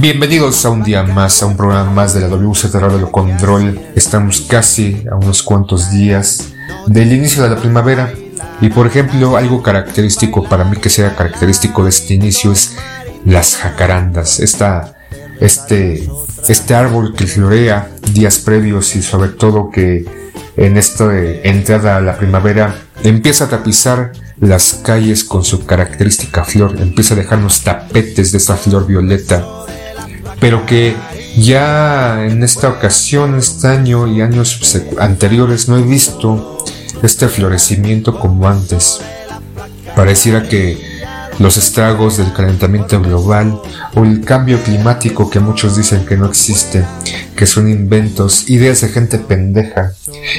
Bienvenidos a un día más, a un programa más de la WZ Radio Control. Estamos casi a unos cuantos días del inicio de la primavera. Y por ejemplo, algo característico para mí que sea característico de este inicio es las jacarandas. Esta, este, este árbol que florea días previos y sobre todo que en esta entrada a la primavera empieza a tapizar las calles con su característica flor, empieza a dejarnos tapetes de esta flor violeta pero que ya en esta ocasión, este año y años anteriores no he visto este florecimiento como antes. Pareciera que los estragos del calentamiento global o el cambio climático que muchos dicen que no existe, que son inventos, ideas de gente pendeja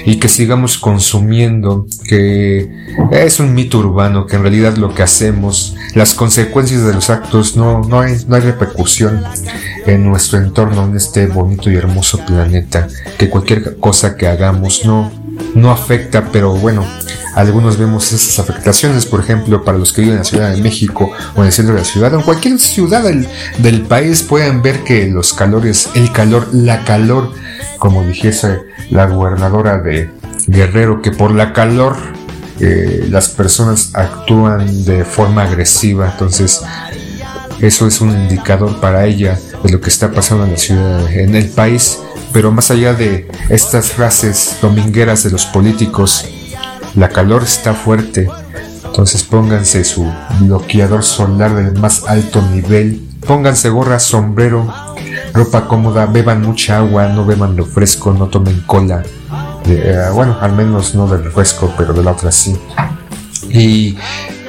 y que sigamos consumiendo, que es un mito urbano, que en realidad lo que hacemos, las consecuencias de los actos no, no, hay, no hay repercusión en nuestro entorno, en este bonito y hermoso planeta, que cualquier cosa que hagamos no, no afecta, pero bueno, algunos vemos esas afectaciones, por ejemplo, para los que viven en la Ciudad de México o en el centro de la ciudad, o en cualquier ciudad del, país, pueden ver que los calores, el calor, la calor, como dijese la gobernadora de Guerrero, que por la calor eh, las personas actúan de forma agresiva, entonces eso es un indicador para ella de lo que está pasando en la ciudad, en el país. Pero más allá de estas frases domingueras de los políticos, la calor está fuerte, entonces pónganse su bloqueador solar del más alto nivel, pónganse gorra, sombrero, ropa cómoda, beban mucha agua, no beban lo fresco, no tomen cola. Eh, bueno, al menos no del refresco, pero de la otra sí. Y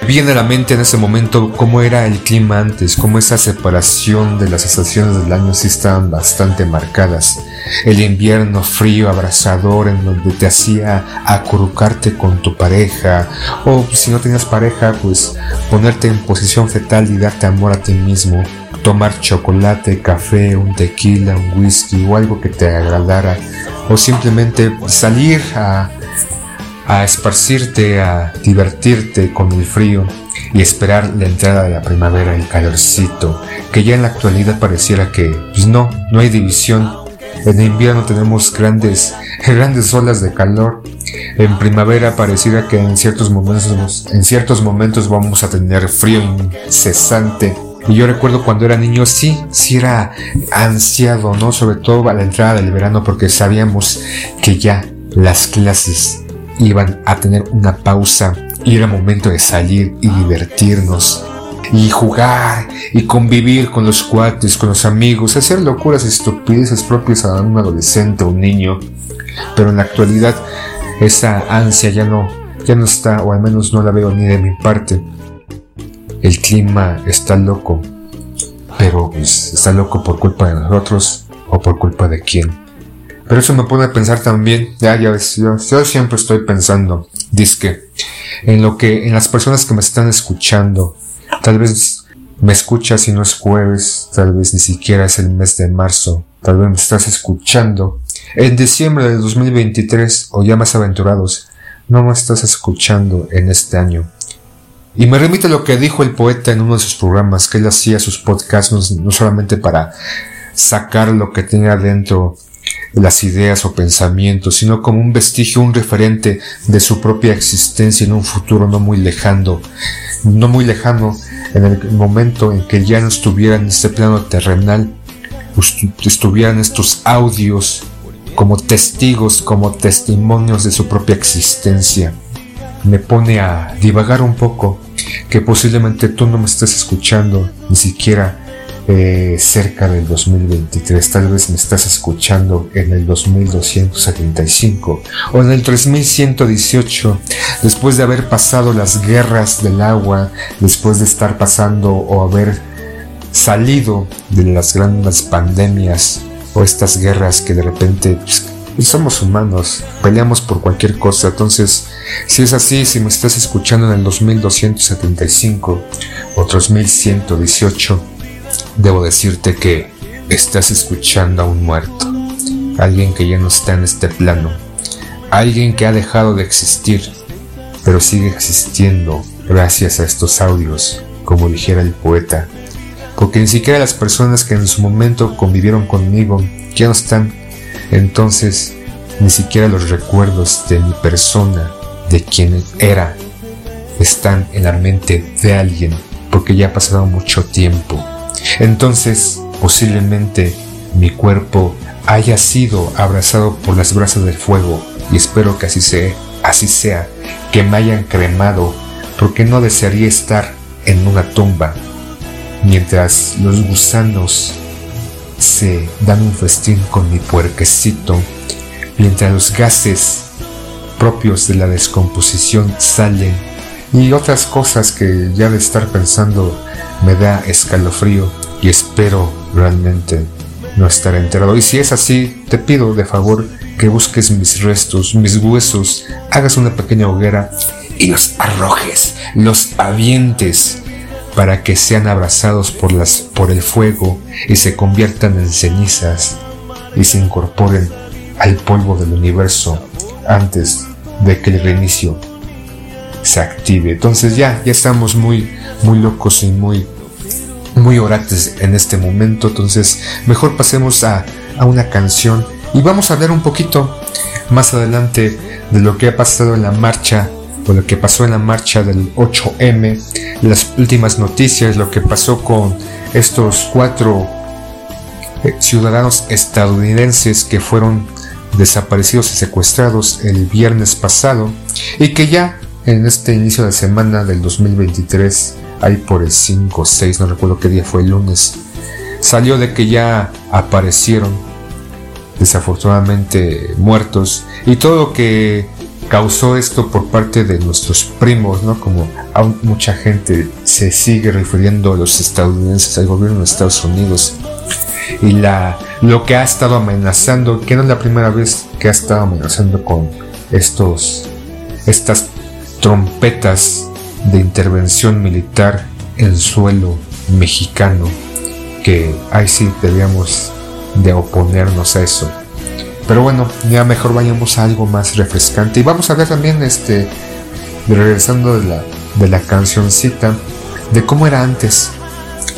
viene a la mente en ese momento cómo era el clima antes, cómo esa separación de las estaciones del año sí estaban bastante marcadas. El invierno frío, abrasador, en donde te hacía acurrucarte con tu pareja, o si no tenías pareja, pues ponerte en posición fetal y darte amor a ti mismo. Tomar chocolate, café, un tequila, un whisky o algo que te agradara. O simplemente salir a a esparcirte, a divertirte con el frío y esperar la entrada de la primavera, el calorcito, que ya en la actualidad pareciera que pues no, no hay división. En invierno tenemos grandes, grandes olas de calor. En primavera pareciera que en ciertos momentos, en ciertos momentos vamos a tener frío incesante. Y yo recuerdo cuando era niño, sí, sí era ansiado, ¿no? Sobre todo a la entrada del verano porque sabíamos que ya las clases iban a tener una pausa y era momento de salir y divertirnos y jugar y convivir con los cuates, con los amigos, hacer locuras estupideces propias a un adolescente o un niño. Pero en la actualidad esa ansia ya no, ya no está, o al menos no la veo ni de mi parte. El clima está loco, pero pues, está loco por culpa de nosotros o por culpa de quién. Pero eso me pone a pensar también, ya, ya ves, yo, siempre estoy pensando, disque, en lo que, en las personas que me están escuchando. Tal vez me escuchas y no es jueves, tal vez ni siquiera es el mes de marzo, tal vez me estás escuchando. En diciembre de 2023 o ya más aventurados, no me estás escuchando en este año. Y me remite a lo que dijo el poeta en uno de sus programas, que él hacía sus podcasts no, no solamente para sacar lo que tenía dentro las ideas o pensamientos, sino como un vestigio, un referente de su propia existencia en un futuro no muy lejano, no muy lejano, en el momento en que ya no estuviera en este plano terrenal, estuvieran estos audios como testigos, como testimonios de su propia existencia. Me pone a divagar un poco que posiblemente tú no me estés escuchando ni siquiera eh, cerca del 2023, tal vez me estás escuchando en el 2275 o en el 3118, después de haber pasado las guerras del agua, después de estar pasando o haber salido de las grandes pandemias o estas guerras que de repente pues, somos humanos, peleamos por cualquier cosa. Entonces, si es así, si me estás escuchando en el 2275 o 2118, debo decirte que estás escuchando a un muerto, alguien que ya no está en este plano, alguien que ha dejado de existir, pero sigue existiendo gracias a estos audios, como dijera el poeta, porque ni siquiera las personas que en su momento convivieron conmigo ya no están, entonces ni siquiera los recuerdos de mi persona, de quien era, están en la mente de alguien, porque ya ha pasado mucho tiempo. Entonces, posiblemente mi cuerpo haya sido abrazado por las brasas del fuego y espero que así sea, así sea, que me hayan cremado, porque no desearía estar en una tumba mientras los gusanos se dan un festín con mi puerquecito, mientras los gases propios de la descomposición salen y otras cosas que ya de estar pensando me da escalofrío y espero realmente no estar enterado. Y si es así, te pido de favor que busques mis restos, mis huesos, hagas una pequeña hoguera y los arrojes, los avientes para que sean abrazados por, las, por el fuego y se conviertan en cenizas y se incorporen al polvo del universo antes de que el reinicio se active. Entonces ya, ya estamos muy, muy locos y muy, muy orates en este momento. Entonces mejor pasemos a, a una canción y vamos a hablar un poquito más adelante de lo que ha pasado en la marcha o lo que pasó en la marcha del 8M, las últimas noticias, lo que pasó con estos cuatro eh, ciudadanos estadounidenses que fueron desaparecidos y secuestrados el viernes pasado y que ya en este inicio de semana del 2023, ahí por el 5 o 6, no recuerdo qué día fue el lunes, salió de que ya aparecieron desafortunadamente muertos y todo lo que causó esto por parte de nuestros primos, ¿no? Como mucha gente se sigue refiriendo a los estadounidenses, al gobierno de Estados Unidos y la lo que ha estado amenazando, que no es la primera vez que ha estado amenazando con estos estas trompetas de intervención militar en suelo mexicano, que ahí sí debíamos de oponernos a eso. Pero bueno, ya mejor vayamos a algo más refrescante. Y vamos a ver también, este, regresando de la, de la cancioncita, de cómo era antes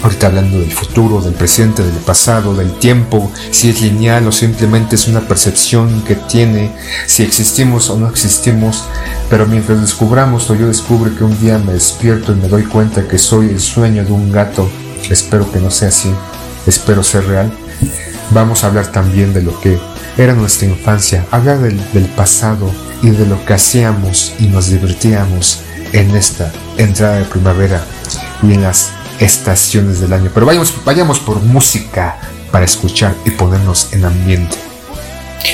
Ahorita hablando del futuro, del presente, del pasado, del tiempo, si es lineal o simplemente es una percepción que tiene, si existimos o no existimos, pero mientras descubramos o yo descubro que un día me despierto y me doy cuenta que soy el sueño de un gato, espero que no sea así, espero ser real, vamos a hablar también de lo que era nuestra infancia, hablar del, del pasado y de lo que hacíamos y nos divertíamos en esta entrada de primavera y en las estaciones del año. Pero vayamos, vayamos por música para escuchar y ponernos en ambiente.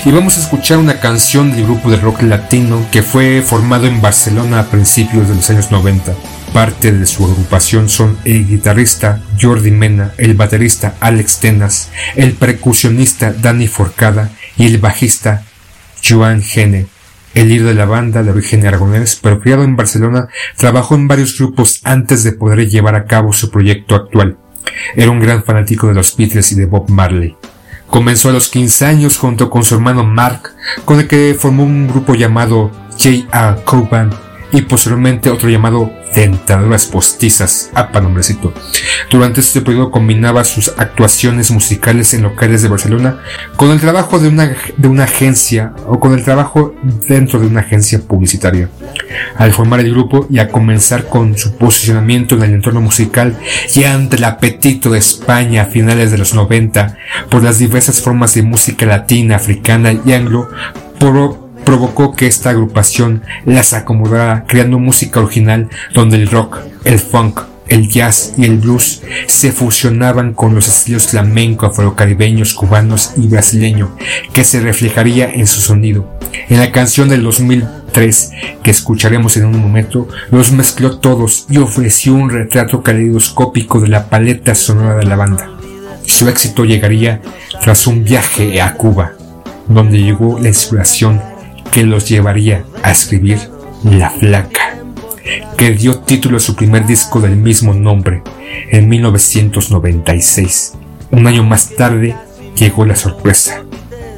Y vamos a escuchar una canción del grupo de rock latino que fue formado en Barcelona a principios de los años 90. Parte de su agrupación son el guitarrista Jordi Mena, el baterista Alex Tenas, el percusionista Dani Forcada y el bajista Joan Gene. El líder de la banda, de origen aragonés, pero criado en Barcelona, trabajó en varios grupos antes de poder llevar a cabo su proyecto actual. Era un gran fanático de los Beatles y de Bob Marley. Comenzó a los 15 años junto con su hermano Mark, con el que formó un grupo llamado J.R. Coban y posteriormente otro llamado Tentadoras Postizas, APA nombrecito. Durante este periodo combinaba sus actuaciones musicales en locales de Barcelona con el trabajo de una, de una agencia o con el trabajo dentro de una agencia publicitaria. Al formar el grupo y a comenzar con su posicionamiento en el entorno musical y ante el apetito de España a finales de los 90 por las diversas formas de música latina, africana y anglo, por provocó que esta agrupación las acomodara creando música original donde el rock, el funk, el jazz y el blues se fusionaban con los estilos flamenco, afrocaribeños, cubanos y brasileño que se reflejaría en su sonido. En la canción del 2003 que escucharemos en un momento, los mezcló todos y ofreció un retrato caleidoscópico de la paleta sonora de la banda. Su éxito llegaría tras un viaje a Cuba, donde llegó la inspiración que los llevaría a escribir La Flaca, que dio título a su primer disco del mismo nombre en 1996. Un año más tarde llegó la sorpresa.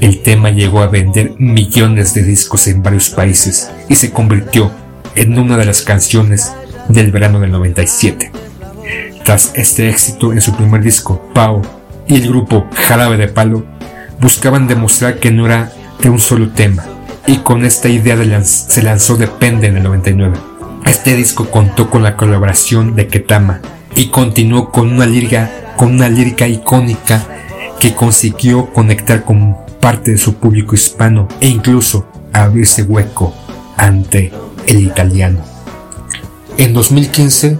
El tema llegó a vender millones de discos en varios países y se convirtió en una de las canciones del verano del 97. Tras este éxito en su primer disco, Pau y el grupo Jarabe de Palo buscaban demostrar que no era de un solo tema, y con esta idea se lanzó Depende en el 99. Este disco contó con la colaboración de Ketama y continuó con una lírica, con una lírica icónica que consiguió conectar con parte de su público hispano e incluso abrirse hueco ante el italiano. En 2015,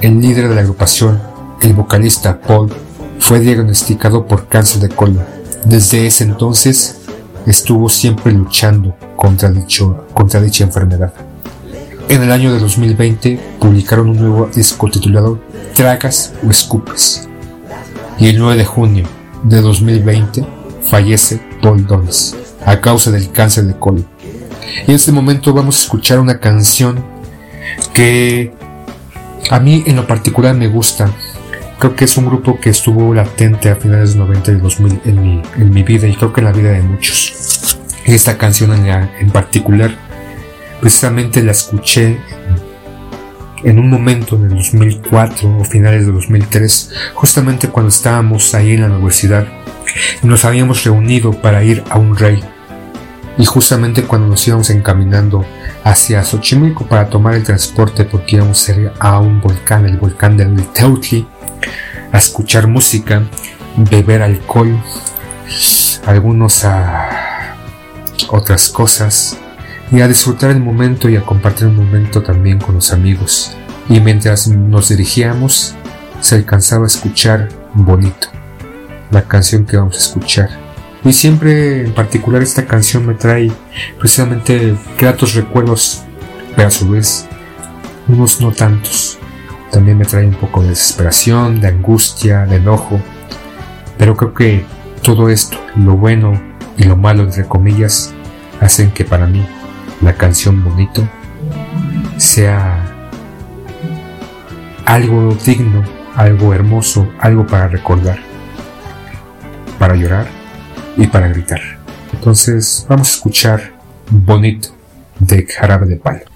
el líder de la agrupación, el vocalista Paul, fue diagnosticado por cáncer de colon. Desde ese entonces, estuvo siempre luchando contra, dicho, contra dicha enfermedad. En el año de 2020 publicaron un nuevo disco titulado Tragas o Escupes. Y el 9 de junio de 2020 fallece Paul Donis a causa del cáncer de colon. Y en este momento vamos a escuchar una canción que a mí en lo particular me gusta Creo que es un grupo que estuvo latente a finales de 90 y 2000 en mi, en mi vida y creo que en la vida de muchos. Esta canción en, en particular, precisamente la escuché en un momento en el 2004 o finales de 2003, justamente cuando estábamos ahí en la universidad y nos habíamos reunido para ir a un rey. Y justamente cuando nos íbamos encaminando hacia Xochimilco para tomar el transporte porque íbamos a ir a un volcán, el volcán del Teutli, a escuchar música, beber alcohol, algunos a otras cosas y a disfrutar el momento y a compartir un momento también con los amigos. Y mientras nos dirigíamos, se alcanzaba a escuchar bonito la canción que vamos a escuchar. Y siempre en particular esta canción me trae precisamente gratos recuerdos, pero a su vez unos no tantos. También me trae un poco de desesperación, de angustia, de enojo. Pero creo que todo esto, lo bueno y lo malo entre comillas, hacen que para mí la canción bonito sea algo digno, algo hermoso, algo para recordar, para llorar y para gritar. Entonces vamos a escuchar Bonito de Jarabe de Palo.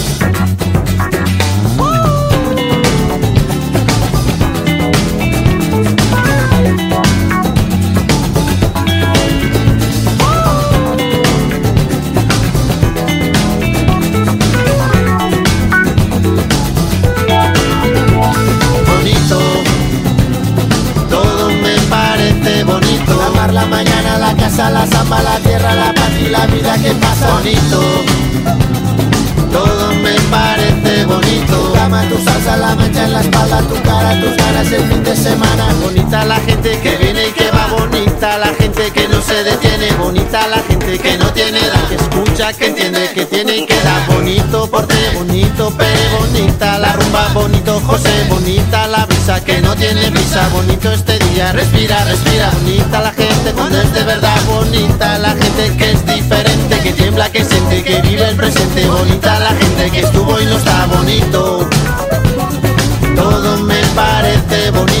La samba, la tierra, la paz y la vida que pasa. Bonito, todo me parece bonito. Tu cama, tu salsa, la mancha en la espalda, tu cara, tus ganas el fin de semana. Bonita la gente que viene bonita la gente que no se detiene, bonita la gente que no tiene edad, que escucha, que entiende, que tiene y que da. Bonito porte, bonito pere, bonita la rumba, bonito José, bonita la brisa que no tiene prisa, bonito este día, respira, respira, bonita la gente cuando es de verdad, bonita la gente que es diferente, que tiembla, que siente, que vive el presente, bonita la gente que estuvo y no está bonito. Todo me parece bonito,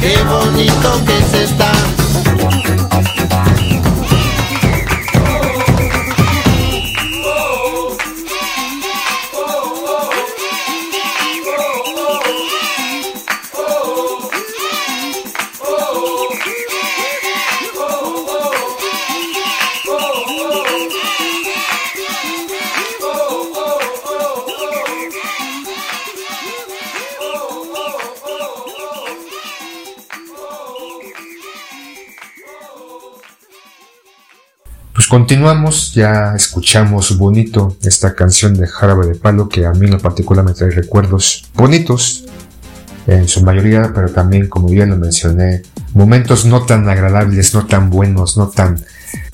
qué bonito que se está. Continuamos, ya escuchamos bonito esta canción de Jarabe de Palo que a mí en lo particular trae recuerdos bonitos en su mayoría, pero también como ya lo mencioné, momentos no tan agradables, no tan buenos, no tan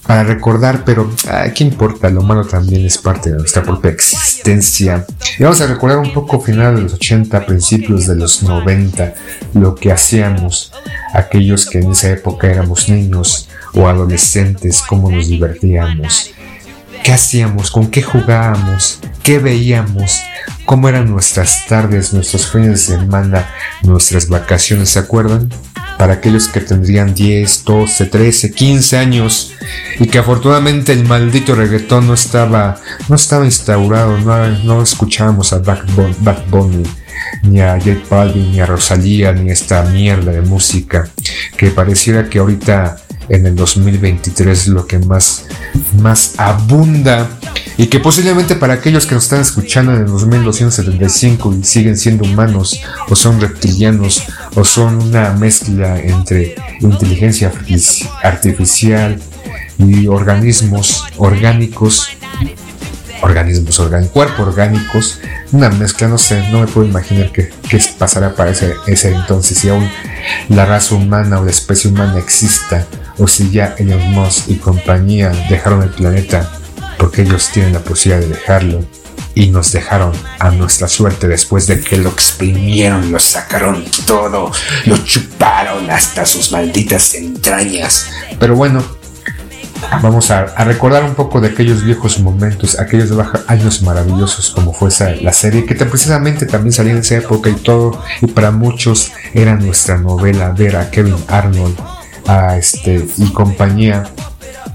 para recordar, pero ¿qué importa? Lo malo también es parte de nuestra propia existencia. Y vamos a recordar un poco final de los 80, principios de los 90, lo que hacíamos, aquellos que en esa época éramos niños o adolescentes, cómo nos divertíamos, qué hacíamos, con qué jugábamos, qué veíamos, cómo eran nuestras tardes, nuestros fines de semana, nuestras vacaciones, ¿se acuerdan? Para aquellos que tendrían 10, 12, 13, 15 años y que afortunadamente el maldito reggaetón no estaba, no estaba instaurado, no, no escuchábamos a Bad Bunny, ni a J Balvin, ni a Rosalía, ni esta mierda de música que pareciera que ahorita en el 2023 es lo que más, más abunda. Y que posiblemente para aquellos que nos están escuchando en el 2275 y siguen siendo humanos o son reptilianos o son una mezcla entre inteligencia artificial y organismos orgánicos organismos orgánicos, cuerpos orgánicos, una mezcla, no sé, no me puedo imaginar qué, qué pasará para ese, ese entonces, si aún la raza humana o la especie humana exista, o si ya Elon Musk y compañía dejaron el planeta porque ellos tienen la posibilidad de dejarlo y nos dejaron a nuestra suerte después de que lo exprimieron, lo sacaron todo, lo chuparon hasta sus malditas entrañas. Pero bueno, vamos a, recordar un poco de aquellos viejos momentos, aquellos años maravillosos como fue esa, la serie que precisamente también salió en esa época y todo, y para muchos era nuestra novela ver a Kevin Arnold a este, y compañía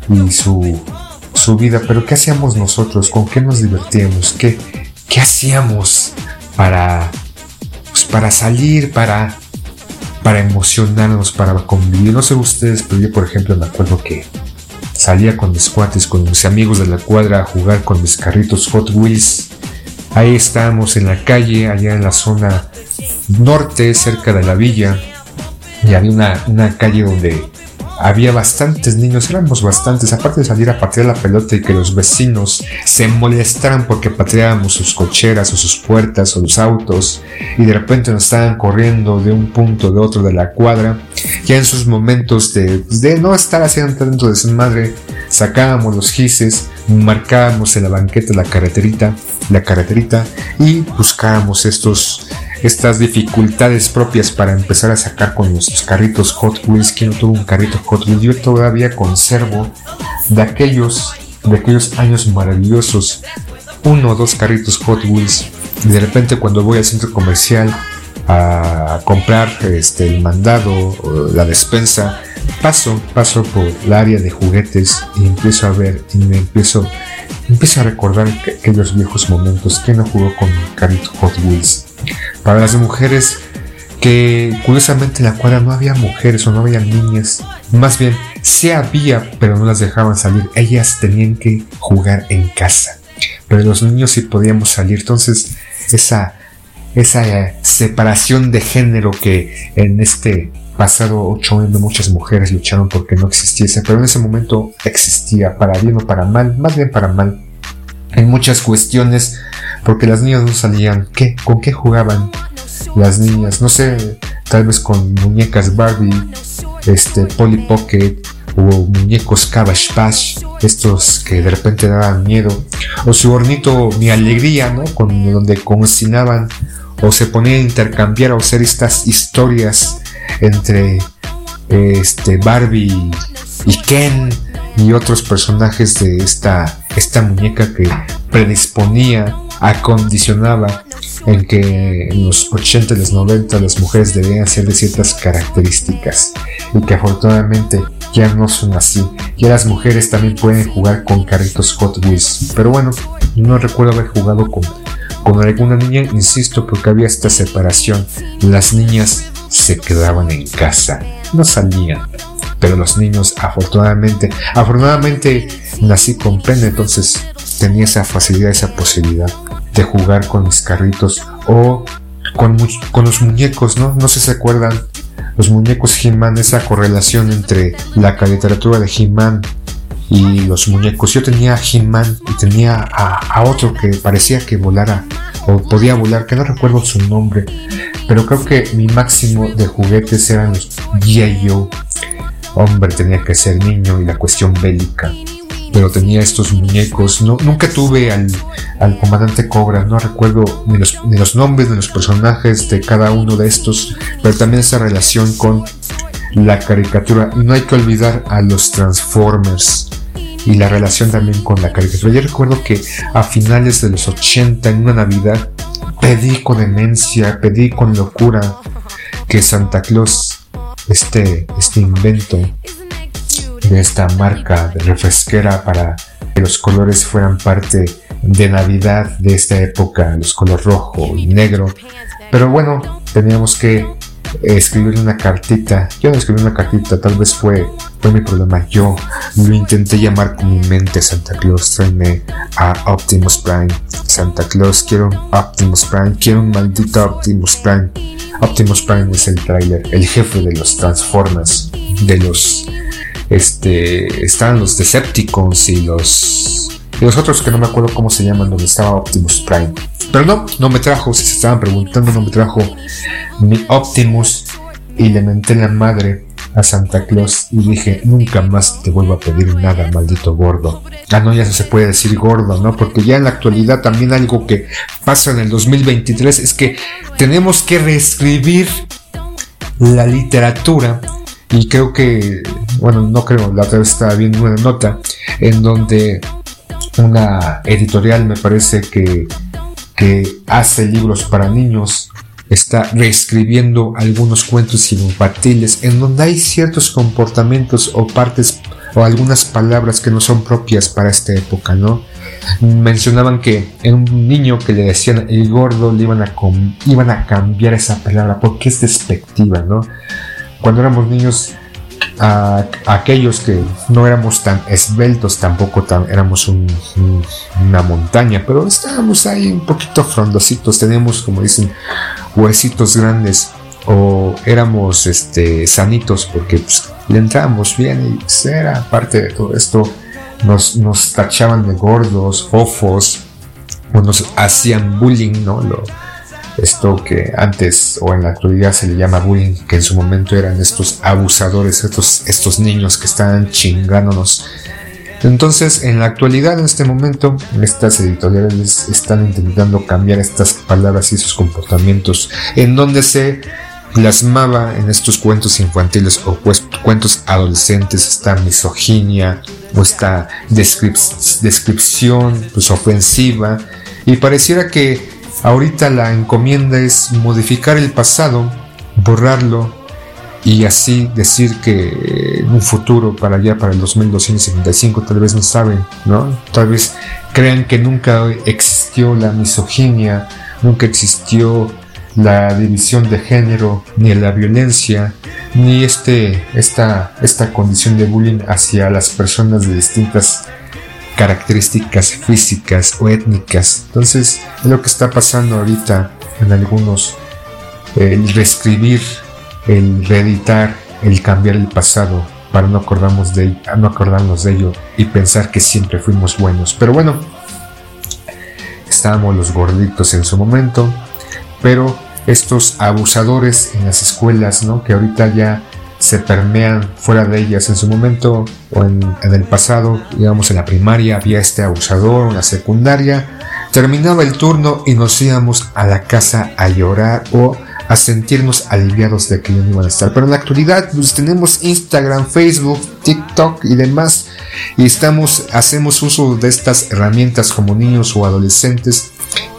y su, su vida, pero ¿qué hacíamos nosotros? ¿Con qué nos divertíamos? ¿Qué, qué hacíamos para, pues, para salir, para, para emocionarnos, para convivir. No sé ustedes, pero yo por ejemplo me acuerdo que salía con mis cuates, con mis amigos de la cuadra a jugar con mis carritos Hot Wheels. Ahí estábamos en la calle, allá en la zona norte, cerca de la villa, y había una, una calle donde había bastantes niños, éramos bastantes, aparte de salir a patear la pelota y que los vecinos se molestaran porque pateábamos sus cocheras o sus puertas o los autos y de repente nos estaban corriendo de un punto de otro de la cuadra, ya en sus momentos de, pues, de no estar haciendo tanto de su madre, sacábamos los gises, marcábamos en la banqueta la carreterita, la carreterita y buscábamos estos estas dificultades propias para empezar a sacar con nuestros carritos Hot Wheels. que no tuvo un carrito Hot Wheels? Yo todavía conservo de aquellos, de aquellos años maravillosos uno o dos carritos Hot Wheels. Y de repente cuando voy al centro comercial a comprar este, el mandado la despensa, paso, paso por el área de juguetes y empiezo a ver y me empiezo, empiezo a recordar aquellos viejos momentos. que no jugó con carrito Hot Wheels? Para las mujeres que curiosamente en la cuadra no había mujeres o no había niñas, más bien sí había, pero no las dejaban salir, ellas tenían que jugar en casa, pero los niños sí podíamos salir, entonces esa, esa eh, separación de género que en este pasado ocho años muchas mujeres lucharon porque no existiese, pero en ese momento existía, para bien o para mal, más bien para mal, en muchas cuestiones porque las niñas no salían. ¿Qué? ¿Con qué jugaban las niñas? No sé, tal vez con muñecas Barbie, este, Polly Pocket o muñecos Cabbage Patch, estos que de repente daban miedo, o su hornito Mi Alegría, ¿no? Con, donde cocinaban o se ponían a intercambiar o hacer estas historias entre este Barbie y Ken y otros personajes de esta, esta muñeca que predisponía acondicionaba en que en los 80 y los 90 las mujeres debían ser de ciertas características y que afortunadamente ya no son así. Ya las mujeres también pueden jugar con carritos Hot Wheels. Pero bueno, no recuerdo haber jugado con, con alguna niña, insisto, porque había esta separación. Las niñas se quedaban en casa, no salían. Pero los niños, afortunadamente, afortunadamente nací con pene, entonces tenía esa facilidad, esa posibilidad de jugar con mis carritos o con, con los muñecos, ¿no? No sé si se acuerdan, los muñecos He-Man, esa correlación entre la literatura de He-Man y los muñecos. Yo tenía He-Man y tenía a, otro que parecía que volara o podía volar, que no recuerdo su nombre, pero creo que mi máximo de juguetes eran los G.I. Hombre, tenía que ser niño y la cuestión bélica pero tenía estos muñecos. No, nunca tuve al, al comandante Cobra, no recuerdo ni los, ni los nombres de los personajes de cada uno de estos, pero también esa relación con la caricatura. Y no hay que olvidar a los Transformers y la relación también con la caricatura. Yo recuerdo que a finales de los 80, en una Navidad, pedí con demencia, pedí con locura que Santa Claus, este, este invento, de esta marca de refresquera para que los colores fueran parte de Navidad de esta época, los colores rojo y negro. Pero bueno, teníamos que escribir una cartita. Yo no escribí una cartita, tal vez fue, fue mi problema. Yo lo intenté llamar con mi mente Santa Claus, tráeme a Optimus Prime. Santa Claus, quiero un Optimus Prime, quiero un maldito Optimus Prime. Optimus Prime es el trailer, el jefe de los Transformers, de los este, estaban los Decepticons y los, y los otros que no me acuerdo cómo se llaman, donde estaba Optimus Prime. Pero no, no me trajo, si se estaban preguntando, no me trajo mi Optimus y le menté la madre a Santa Claus y dije, nunca más te vuelvo a pedir nada, maldito gordo. Ah, no, ya se puede decir gordo, ¿no? Porque ya en la actualidad también algo que pasa en el 2023 es que tenemos que reescribir la literatura y creo que, bueno, no creo, la otra vez estaba viendo una nota en donde una editorial me parece que, que hace libros para niños está reescribiendo algunos cuentos infantiles en donde hay ciertos comportamientos o partes o algunas palabras que no son propias para esta época, ¿no? mencionaban que en un niño que le decían el gordo le iban a, iban a cambiar esa palabra porque es despectiva, ¿no? Cuando éramos niños, a, aquellos que no éramos tan esbeltos, tampoco tan, éramos una montaña, pero estábamos ahí un poquito frondositos, teníamos, como dicen, huesitos grandes o éramos este, sanitos porque pues, le entrábamos bien y pues, era parte de todo esto. Nos, nos tachaban de gordos, fofos, o nos hacían bullying, ¿no? Lo, esto que antes o en la actualidad se le llama bullying, que en su momento eran estos abusadores, estos, estos niños que estaban chingándonos. Entonces, en la actualidad, en este momento, estas editoriales están intentando cambiar estas palabras y esos comportamientos, en donde se plasmaba en estos cuentos infantiles o cuentos adolescentes esta misoginia o esta descripción pues, ofensiva y pareciera que ahorita la encomienda es modificar el pasado, borrarlo y así decir que en un futuro para allá, para el 2275, tal vez no saben, ¿no? Tal vez crean que nunca existió la misoginia, nunca existió la división de género, ni la violencia, ni este, esta, esta condición de bullying hacia las personas de distintas características físicas o étnicas. Entonces, es lo que está pasando ahorita en algunos, el reescribir, el reeditar, el cambiar el pasado para no acordarnos de, no acordarnos de ello y pensar que siempre fuimos buenos. Pero bueno, estábamos los gorditos en su momento, pero estos abusadores en las escuelas, ¿no? Que ahorita ya se permean fuera de ellas. En su momento o en, el pasado, digamos en la primaria, había este abusador, en la secundaria. Terminaba el turno y nos íbamos a la casa a llorar o a sentirnos aliviados de que ya no iban a estar. Pero en la actualidad pues, tenemos Instagram, Facebook, TikTok y demás. Y estamos, hacemos uso de estas herramientas como niños o adolescentes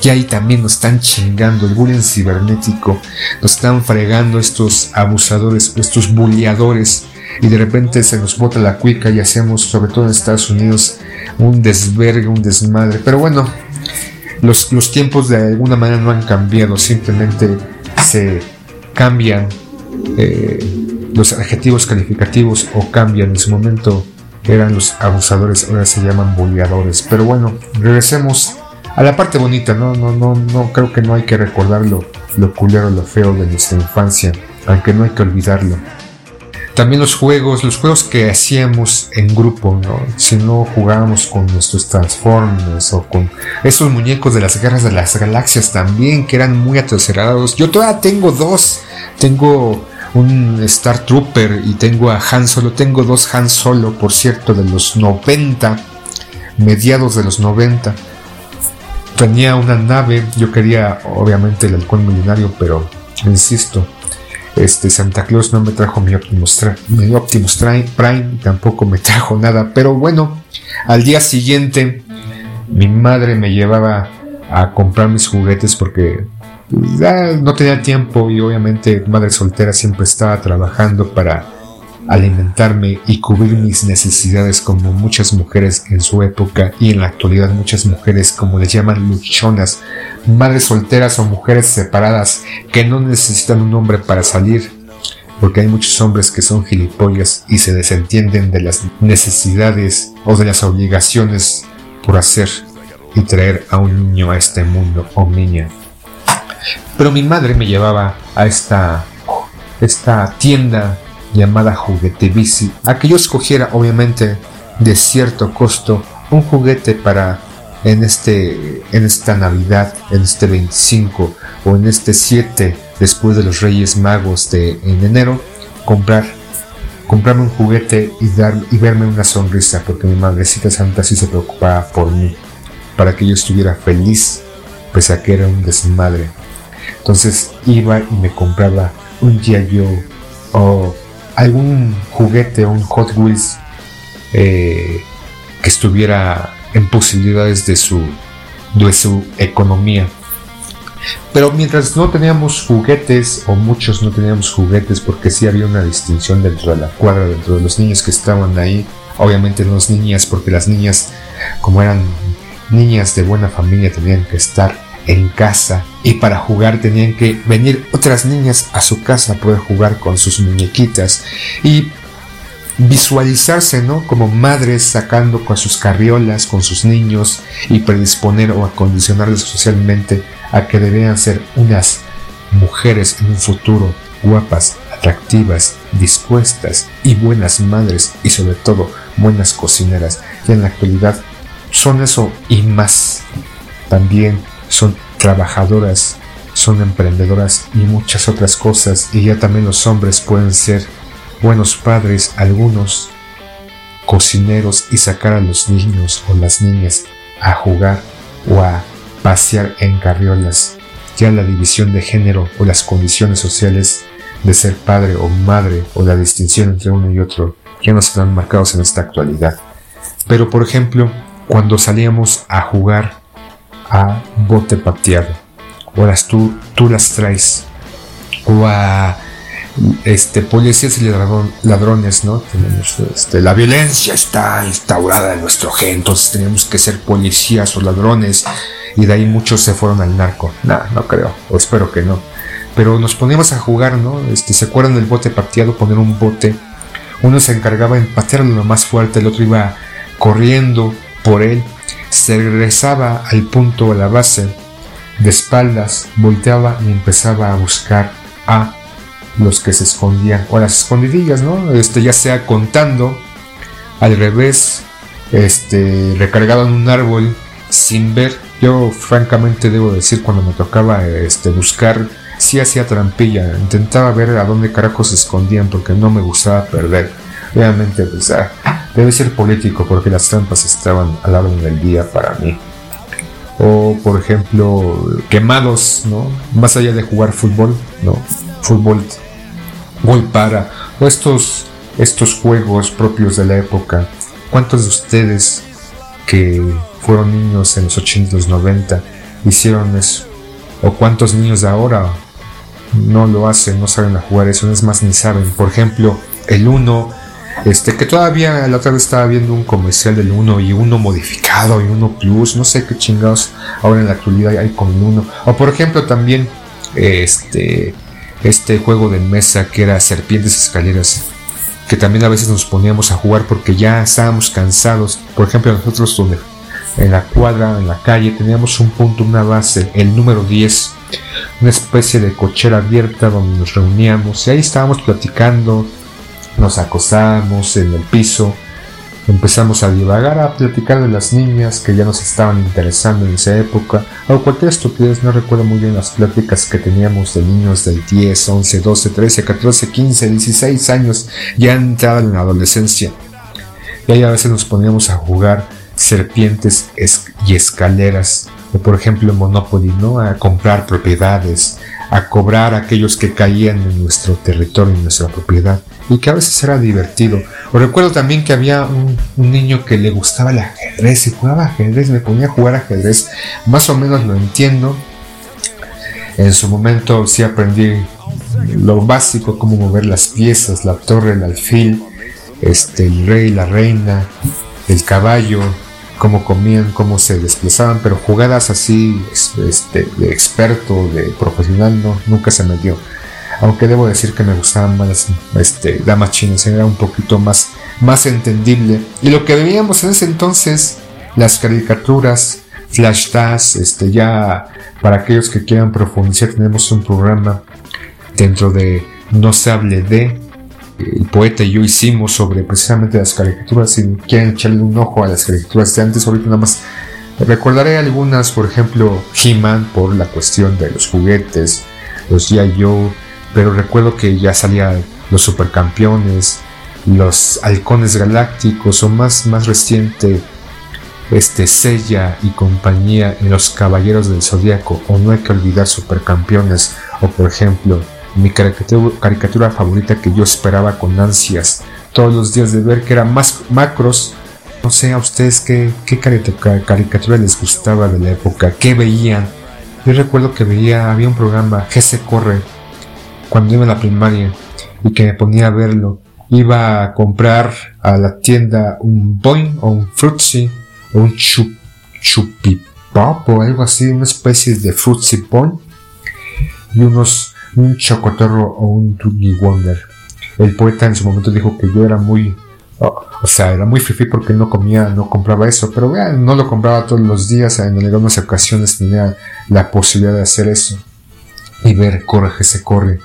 y ahí también nos están chingando el bullying cibernético, nos están fregando estos abusadores, estos bulleadores, y de repente se nos bota la cuica y hacemos, sobre todo en Estados Unidos, un desvergue, un desmadre. Pero bueno, los, los tiempos de alguna manera no han cambiado, simplemente se cambian eh, los adjetivos calificativos o cambian. En su momento eran los abusadores, ahora se llaman bulleadores. Pero bueno, regresemos a la parte bonita, ¿no? No, no, no, creo que no hay que recordar lo, lo culero, lo feo de nuestra infancia, aunque no hay que olvidarlo. También los juegos, los juegos que hacíamos en grupo, ¿no? Si no jugábamos con nuestros Transformers o con esos muñecos de las guerras de las galaxias también, que eran muy atercerados. Yo todavía tengo dos. Tengo un Star Trooper y tengo a Han Solo. Tengo dos Han Solo, por cierto, de los 90, mediados de los 90 tenía una nave, yo quería obviamente el halcón milenario, pero insisto, este Santa Claus no me trajo mi Optimus, mi Optimus Prime, tampoco me trajo nada, pero bueno, al día siguiente mi madre me llevaba a comprar mis juguetes porque no tenía tiempo y obviamente madre soltera siempre estaba trabajando para alimentarme y cubrir mis necesidades como muchas mujeres en su época y en la actualidad muchas mujeres como les llaman luchonas, madres solteras o mujeres separadas que no necesitan un hombre para salir porque hay muchos hombres que son gilipollas y se desentienden de las necesidades o de las obligaciones por hacer y traer a un niño a este mundo o niña. Pero mi madre me llevaba a esta, esta tienda llamada juguete bici, a que yo escogiera obviamente de cierto costo un juguete para en este en esta Navidad, en este 25 o en este 7 después de los Reyes Magos de en enero comprar comprarme un juguete y dar y verme una sonrisa porque mi madrecita santa sí se preocupaba por mí para que yo estuviera feliz pese a que era un desmadre entonces iba y me compraba un G.I. o algún juguete un Hot Wheels eh, que estuviera en posibilidades de su, de su economía. Pero mientras no teníamos juguetes, o muchos no teníamos juguetes, porque sí había una distinción dentro de la cuadra, dentro de los niños que estaban ahí, obviamente no las niñas, porque las niñas, como eran niñas de buena familia tenían que estar en casa y para jugar tenían que venir otras niñas a su casa a poder jugar con sus muñequitas y visualizarse, ¿no? Como madres sacando con sus carriolas, con sus niños y predisponer o acondicionarles socialmente a que debían ser unas mujeres en un futuro guapas, atractivas, dispuestas y buenas madres y sobre todo buenas cocineras que en la actualidad son eso y más. También son trabajadoras, son emprendedoras y muchas otras cosas y ya también los hombres pueden ser buenos padres, algunos cocineros y sacar a los niños o las niñas a jugar o a pasear en carriolas. Ya la división de género o las condiciones sociales de ser padre o madre o la distinción entre uno y otro ya no están marcados en esta actualidad. Pero por ejemplo, cuando salíamos a jugar a bote pateado, o las tú, tú las traes, o a este, policías y ladrones, ¿no? Tenemos, este, la violencia está instaurada en nuestro gen, entonces tenemos que ser policías o ladrones, y de ahí muchos se fueron al narco. No, no creo, o espero que no. Pero nos poníamos a jugar, ¿no? Este, ¿Se acuerdan del bote pateado? Poner un bote. Uno se encargaba de patearlo lo más fuerte, el otro iba corriendo por él, se regresaba al punto, a la base, de espaldas, volteaba y empezaba a buscar a los que se escondían, o las escondidillas, ¿no? Este, ya sea contando, al revés, este, recargado en un árbol, sin ver. Yo francamente debo decir cuando me tocaba este, buscar, sí hacía trampilla, intentaba ver a dónde carajos se escondían porque no me gustaba perder. Obviamente, pues, ah, debe ser político porque las trampas estaban al lado del día para mí. O, por ejemplo, quemados, ¿no? Más allá de jugar fútbol, ¿no? Fútbol muy para, o estos, estos juegos propios de la época. ¿Cuántos de ustedes que fueron niños en los 80 y los 90 hicieron eso? ¿O cuántos niños de ahora no lo hacen, no saben jugar eso? Es más, ni saben. Por ejemplo, el 1, este, que todavía la otra vez estaba viendo un comercial del 1 y uno modificado y uno plus, no sé qué chingados ahora en la actualidad hay con el 1. O por ejemplo también, este, este juego de mesa que era Serpientes Escaleras, que también a veces nos poníamos a jugar porque ya estábamos cansados. Por ejemplo, nosotros donde en la cuadra, en la calle, teníamos un punto, una base, el número 10, una especie de cochera abierta donde nos reuníamos y ahí estábamos platicando, nos acosábamos en el piso, Empezamos a divagar, a platicar de las niñas que ya nos estaban interesando en esa época, o cualquier estupidez, no recuerdo muy bien las pláticas que teníamos de niños del 10, 11, 12, 13, 14, 15, 16 años, ya entrada en la adolescencia. Y ahí a veces nos poníamos a jugar serpientes y escaleras, o por ejemplo Monopoly, ¿no? A comprar propiedades, a cobrar a aquellos que caían en nuestro territorio, en nuestra propiedad, y que a veces era divertido. Recuerdo también que había un, niño que le gustaba el ajedrez y jugaba ajedrez, me ponía a jugar ajedrez, más o menos lo entiendo. En su momento sí aprendí lo básico, cómo mover las piezas, la torre, el alfil, este, el rey, la reina, el caballo, cómo comían, cómo se desplazaban, pero jugadas así este, de experto, de profesional, no, nunca se me dio. Aunque debo decir que me gustaban más este, damas chinas, era un poquito más, más entendible. Y lo que veíamos en ese entonces, las caricaturas, flash este, ya para aquellos que quieran profundizar, tenemos un programa dentro de No se hable de, el poeta y yo hicimos sobre precisamente las caricaturas. Si quieren echarle un ojo a las caricaturas de antes, ahorita nada más recordaré algunas, por ejemplo, He-Man por la cuestión de los juguetes, los G.I. Joe, pero recuerdo que ya salían los supercampeones, los halcones galácticos o más, más reciente este Sella y compañía en los Caballeros del Zodíaco o no hay que olvidar supercampeones o por ejemplo mi caricatura, favorita que yo esperaba con ansias todos los días de ver, que era más macros. No sé a ustedes qué, qué caricatura les gustaba de la época, qué veían. Yo recuerdo que veía, había un programa, se corre, cuando iba a la primaria y que me ponía a verlo. Iba a comprar a la tienda un Boing o un Fruitsy o un chup, chupipop o algo así, una especie de fruitsy pon y unos un chocotorro o un Dougie Wonder. El poeta en su momento dijo que yo era muy o sea, era muy fifi porque no comía, no compraba eso, pero no lo compraba todos los días, en algunas ocasiones tenía la posibilidad de hacer eso y ver Corre que se corre.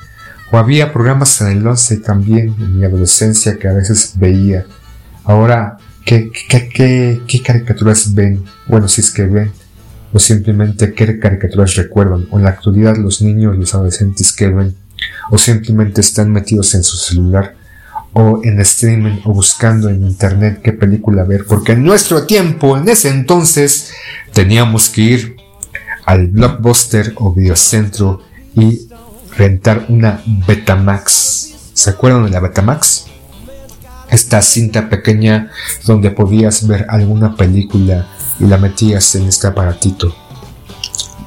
O había programas en el 11 también en mi adolescencia que a veces veía. Ahora, ¿qué, qué, qué, qué caricaturas ven? Bueno, si es que ven. O simplemente qué caricaturas recuerdan. O en la actualidad los niños, los adolescentes que ven. O simplemente están metidos en su celular o en streaming o buscando en internet qué película ver, porque en nuestro tiempo, en ese entonces, teníamos que ir al blockbuster o videocentro y rentar una Betamax. ¿Se acuerdan de la Betamax? Esta cinta pequeña donde podías ver alguna película y la metías en este aparatito.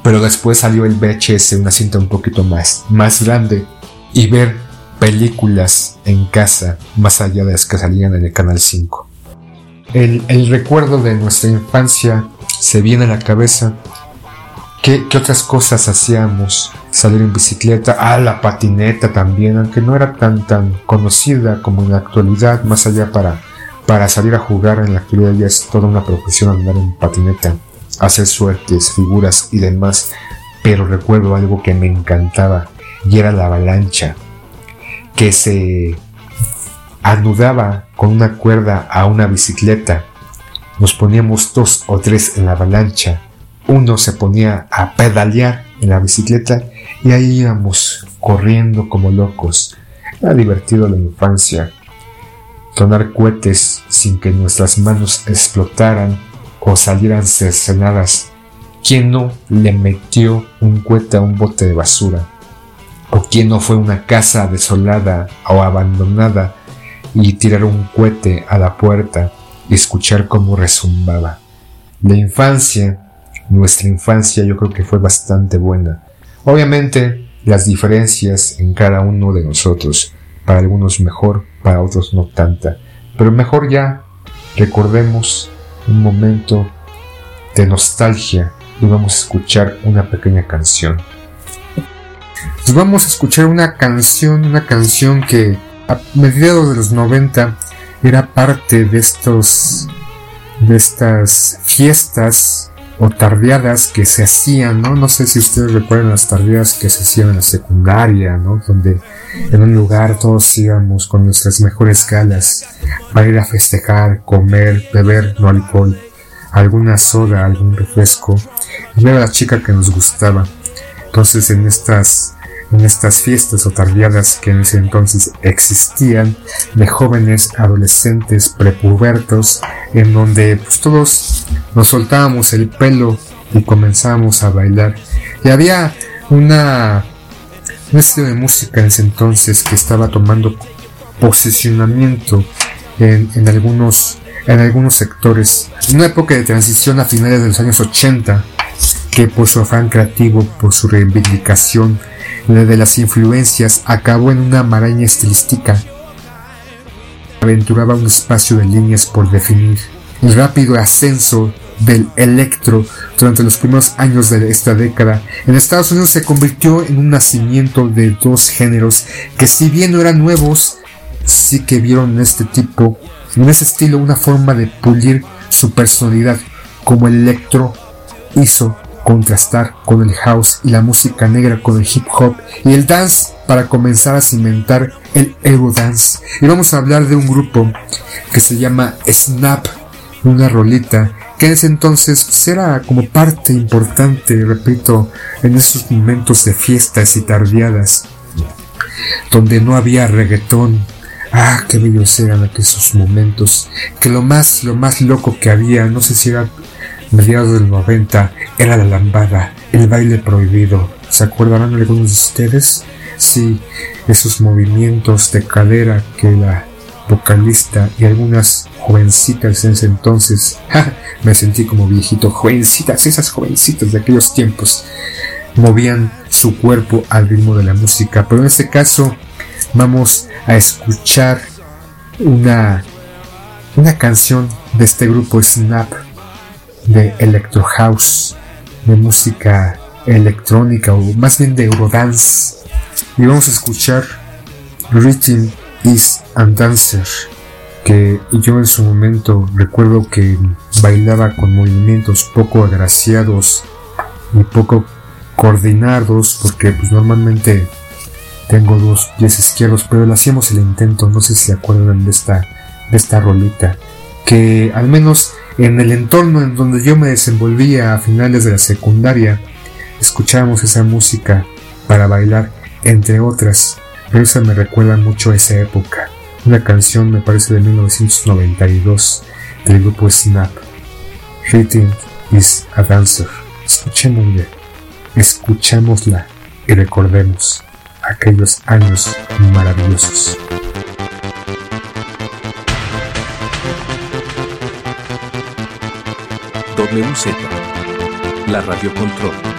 Pero después salió el VHS, una cinta un poquito más, más grande, y ver películas en casa más allá de las que salían en el Canal 5. El, recuerdo de nuestra infancia se viene a la cabeza. ¿Qué, otras cosas hacíamos? Salir en bicicleta, ah, la patineta también, aunque no era tan tan conocida como en la actualidad, más allá para, para salir a jugar en la actualidad ya es toda una profesión andar en patineta, hacer suertes, figuras y demás. Pero recuerdo algo que me encantaba y era la avalancha que se anudaba con una cuerda a una bicicleta. Nos poníamos dos o tres en la avalancha. Uno se ponía a pedalear en la bicicleta y ahí íbamos corriendo como locos. Era divertido la infancia. Tonar cohetes sin que nuestras manos explotaran o salieran cercenadas. ¿Quién no le metió un cohete a un bote de basura? ¿O quién no fue una casa desolada o abandonada y tirar un cohete a la puerta y escuchar cómo resumbaba? La infancia, nuestra infancia yo creo que fue bastante buena. Obviamente las diferencias en cada uno de nosotros, para algunos mejor, para otros no tanta, pero mejor ya recordemos un momento de nostalgia y vamos a escuchar una pequeña canción. Pues vamos a escuchar una canción, una canción que a mediados de los 90 era parte de estos de estas fiestas o tardeadas que se hacían, ¿no? No sé si ustedes recuerdan las tardeadas que se hacían en la secundaria, ¿no? Donde en un lugar todos íbamos con nuestras mejores galas para ir a festejar, comer, beber, no alcohol, alguna soda, algún refresco y ver a la chica que nos gustaba. Entonces en estas en estas fiestas o tardiadas que en ese entonces existían de jóvenes, adolescentes, prepubertos, en donde pues, todos nos soltábamos el pelo y comenzábamos a bailar. Y había una, un estilo de música en ese entonces que estaba tomando posicionamiento en, en algunos en algunos sectores. Una época de transición a finales de los años 80 que por su afán creativo, por su reivindicación de las influencias acabó en una maraña estilística. Aventuraba un espacio de líneas por definir. El rápido ascenso del electro durante los primeros años de esta década en Estados Unidos se convirtió en un nacimiento de dos géneros que si bien no eran nuevos, sí que vieron en este tipo, en ese estilo, una forma de pulir su personalidad, como el electro hizo contrastar con el house y la música negra con el hip hop y el dance para comenzar a cimentar el Eurodance. Y vamos a hablar de un grupo que se llama Snap, una rolita que en ese entonces era como parte importante, repito, en esos momentos de fiestas y tardeadas, donde no había reggaetón. Ah, qué bellos eran aquellos momentos. Que lo más, lo más loco que había, no sé si era mediados del 90 era la lambada, el baile prohibido. ¿Se acordarán algunos de ustedes? Sí, esos movimientos de cadera que la vocalista y algunas jovencitas en ese entonces, me sentí como viejito, jovencitas, esas jovencitas de aquellos tiempos, movían su cuerpo al ritmo de la música. Pero en este caso vamos a escuchar una, una canción de este grupo Snap de electro house, de música electrónica o más bien de Eurodance. Y vamos a escuchar Rhythm is a Dancer, que yo en su momento recuerdo que bailaba con movimientos poco agraciados y poco coordinados, porque pues normalmente tengo dos pies izquierdos, pero le hacíamos el intento, no sé si se acuerdan de esta, de esta rolita, que al menos en el entorno en donde yo me desenvolvía a finales de la secundaria, escuchábamos esa música para bailar, entre otras, pero esa me recuerda mucho a esa época. Una canción me parece de 1992 del grupo Snap. Rhythm is a Dancer. Escuchémosla, y recordemos aquellos años maravillosos. WZ, la radio control.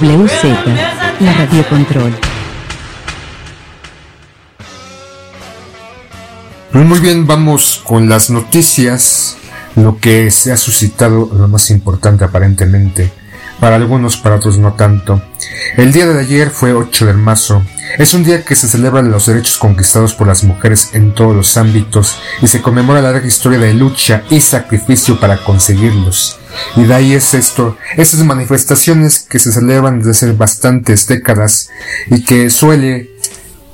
WZ, la Radio Control. Muy bien, vamos con las noticias, lo que se ha suscitado lo más importante aparentemente, para algunos, para otros no tanto. El día de ayer fue 8 de marzo, es un día que se celebran los derechos conquistados por las mujeres en todos los ámbitos y se conmemora la larga historia de lucha y sacrificio para conseguirlos. Y de ahí es esto, estas manifestaciones que se celebran desde bastantes décadas y que suele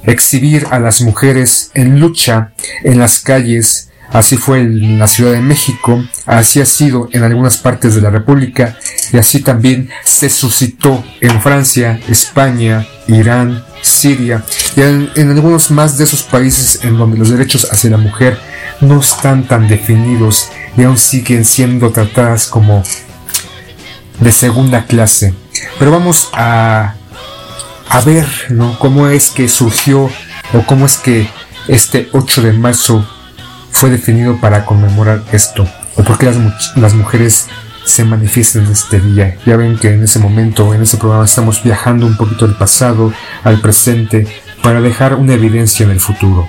exhibir a las mujeres en lucha en las calles, Así fue en la Ciudad de México, así ha sido en algunas partes de la República y así también se suscitó en Francia, España, Irán, Siria y en, algunos más de esos países en donde los derechos hacia la mujer no están tan definidos y aún siguen siendo tratadas como de segunda clase. Pero vamos a, a ver ¿no? cómo es que surgió o cómo es que este 8 de marzo fue definido para conmemorar esto, o porque las, las mujeres se manifiestan en este día. Ya ven que en ese momento, en ese programa, estamos viajando un poquito del pasado al presente para dejar una evidencia en el futuro.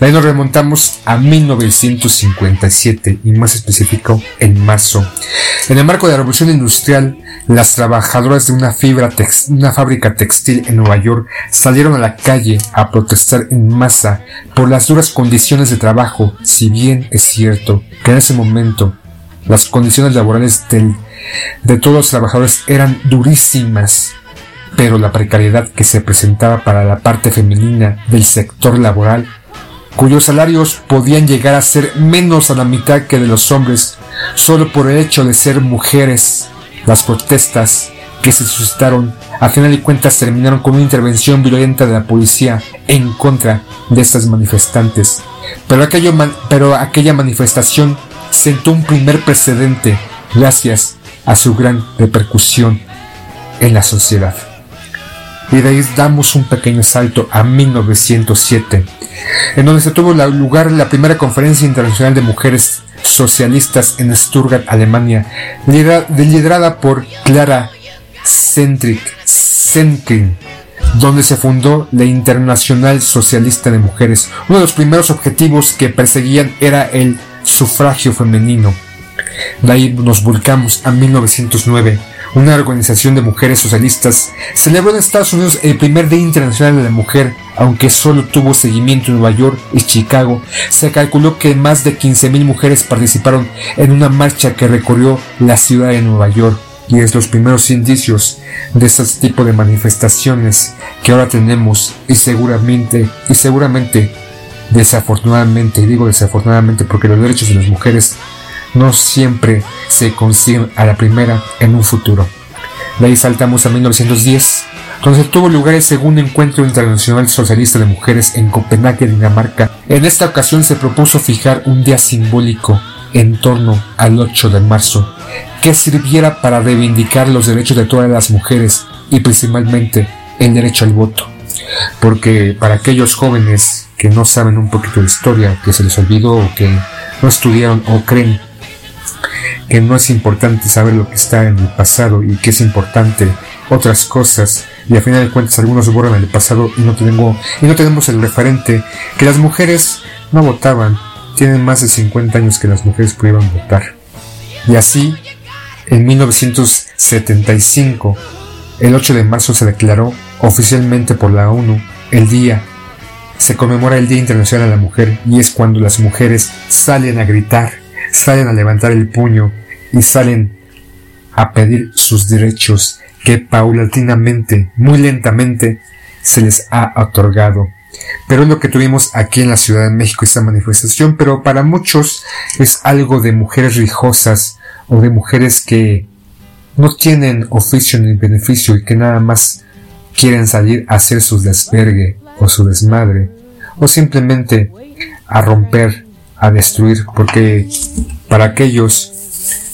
De ahí nos remontamos a 1957 y más específico en marzo. En el marco de la revolución industrial, las trabajadoras de una fábrica textil en Nueva York salieron a la calle a protestar en masa por las duras condiciones de trabajo, si bien es cierto que en ese momento las condiciones laborales de todos los trabajadores eran durísimas, pero la precariedad que se presentaba para la parte femenina del sector laboral cuyos salarios podían llegar a ser menos a la mitad que de los hombres, solo por el hecho de ser mujeres. Las protestas que se suscitaron a final de cuentas terminaron con una intervención violenta de la policía en contra de estas manifestantes. Pero, aquello pero aquella manifestación sentó un primer precedente gracias a su gran repercusión en la sociedad. Y de ahí damos un pequeño salto a 1907, en donde se tuvo lugar la primera conferencia internacional de mujeres socialistas en Stuttgart, Alemania, liderada por Clara Zetkin, donde se fundó la Internacional Socialista de Mujeres. Uno de los primeros objetivos que perseguían era el sufragio femenino. De ahí nos volcamos a 1909 una organización de mujeres socialistas, celebró en Estados Unidos el primer Día Internacional de la Mujer, aunque solo tuvo seguimiento en Nueva York y Chicago. Se calculó que más de 15.000 mujeres participaron en una marcha que recorrió la ciudad de Nueva York y es los primeros indicios de este tipo de manifestaciones que ahora tenemos y seguramente y seguramente desafortunadamente y digo desafortunadamente porque los derechos de las mujeres no siempre se consiguen a la primera en un futuro. De ahí saltamos a 1910, donde tuvo lugar el segundo encuentro internacional socialista de mujeres en Copenhague, Dinamarca. En esta ocasión se propuso fijar un día simbólico en torno al 8 de marzo, que sirviera para reivindicar los derechos de todas las mujeres y principalmente el derecho al voto. Porque para aquellos jóvenes que no saben un poquito de historia, que se les olvidó o que no estudiaron o creen que no es importante saber lo que está en el pasado y que es importante otras cosas y a final de cuentas algunos borran el pasado y no tengo y no tenemos el referente que las mujeres no votaban tienen más de 50 años que las mujeres pudieron votar. Y así en 1975 el 8 de marzo se declaró oficialmente por la ONU el día se conmemora el Día Internacional de la Mujer y es cuando las mujeres salen a gritar salen a levantar el puño y salen a pedir sus derechos que paulatinamente, muy lentamente, se les ha otorgado. Pero es lo que tuvimos aquí en la Ciudad de México esta manifestación, pero para muchos es algo de mujeres rijosas o de mujeres que no tienen oficio ni beneficio y que nada más quieren salir a hacer su desvergue o su desmadre o simplemente a romper a destruir, porque para aquellos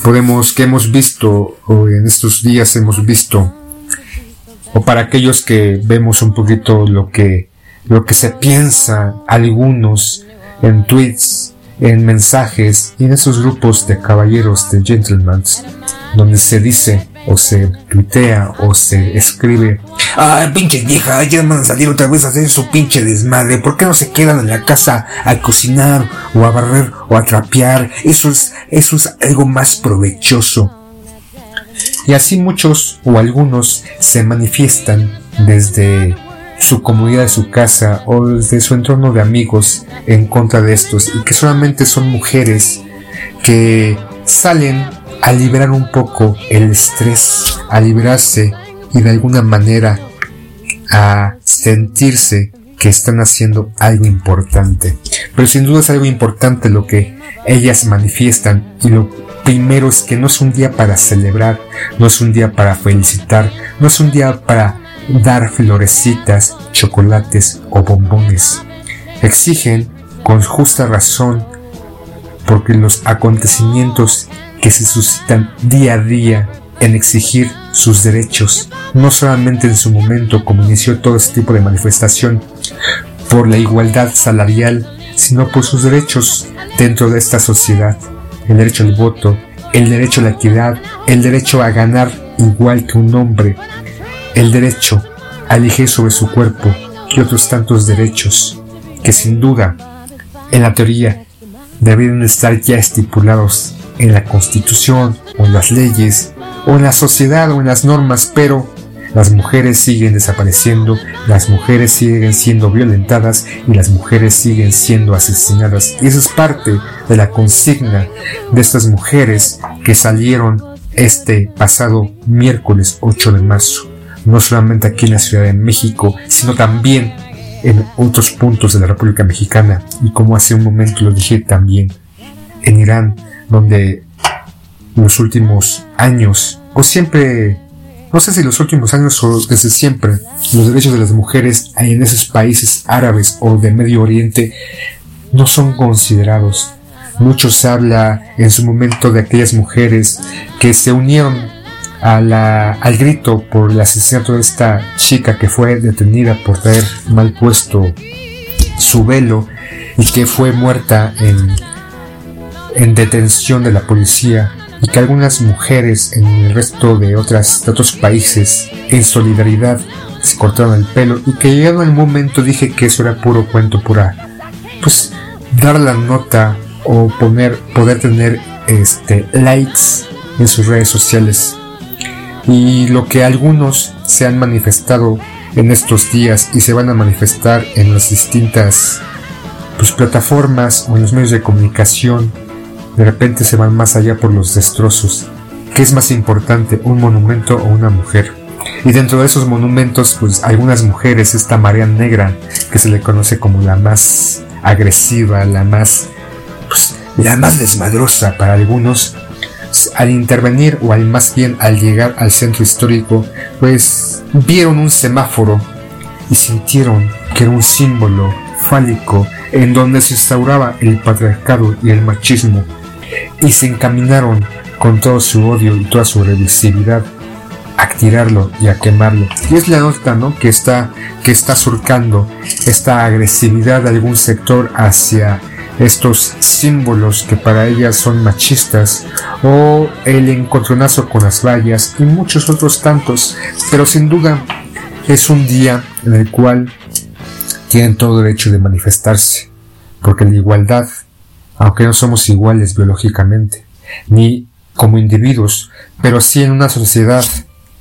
podemos que hemos visto o en estos días hemos visto o para aquellos que vemos un poquito lo que lo que se piensa algunos en tweets, en mensajes y en esos grupos de caballeros de gentlemen donde se dice o se tuitea o se escribe Ah, pinche vieja, ya van a salir otra vez a hacer su pinche desmadre. ¿Por qué no se quedan en la casa a cocinar o a barrer o a trapear? Eso es, eso es algo más provechoso. Y así muchos o algunos se manifiestan desde su comunidad de su casa o desde su entorno de amigos en contra de estos y que solamente son mujeres que salen a liberar un poco el estrés, a liberarse y de alguna manera a sentirse que están haciendo algo importante. Pero sin duda es algo importante lo que ellas manifiestan y lo primero es que no es un día para celebrar, no es un día para felicitar, no es un día para dar florecitas, chocolates o bombones. Exigen con justa razón porque los acontecimientos que se suscitan día a día en exigir sus derechos, no solamente en su momento como inició todo este tipo de manifestación por la igualdad salarial, sino por sus derechos dentro de esta sociedad, el derecho al voto, el derecho a la equidad, el derecho a ganar igual que un hombre, el derecho a elegir sobre su cuerpo y otros tantos derechos que sin duda, en la teoría, deberían estar ya estipulados en la Constitución o en las leyes o en la sociedad o en las normas, pero las mujeres siguen desapareciendo, las mujeres siguen siendo violentadas y las mujeres siguen siendo asesinadas. Y eso es parte de la consigna de estas mujeres que salieron este pasado miércoles 8 de marzo. No solamente aquí en la Ciudad de México, sino también en otros puntos de la República Mexicana. Y como hace un momento lo dije también, en Irán, donde los últimos años, o siempre no sé si los últimos años o desde siempre, los derechos de las mujeres en esos países árabes o de Medio Oriente no son considerados. Mucho se habla en su momento de aquellas mujeres que se unieron a al grito por el asesinato de esta chica que fue detenida por traer mal puesto su velo y que fue muerta en, en detención de la policía y que algunas mujeres en el resto de, otras, otros países en solidaridad se cortaron el pelo y que llegado el momento dije que eso era puro cuento, pura pues dar la nota o poner poder tener este likes en sus redes sociales. Y lo que algunos se han manifestado en estos días y se van a manifestar en las distintas pues, plataformas o en los medios de comunicación de repente se van más allá por los destrozos. ¿Qué es más importante, un monumento o una mujer? Y dentro de esos monumentos, pues algunas mujeres, esta María Negra, que se le conoce como la más agresiva, la más, pues, la más desmadrosa para algunos, al intervenir o al más bien al llegar al centro histórico, pues vieron un semáforo y sintieron que era un símbolo fálico en donde se instauraba el patriarcado y el machismo y se encaminaron con todo su odio y toda su revisibilidad a tirarlo y a quemarlo. Y es la nota, ¿no? Que está, que está surcando esta agresividad de algún sector hacia estos símbolos que para ellas son machistas o el encontronazo con las vallas y muchos otros tantos. Pero sin duda es un día en el cual tienen todo derecho de manifestarse, porque la igualdad aunque no somos iguales biológicamente, ni como individuos, pero sí en una sociedad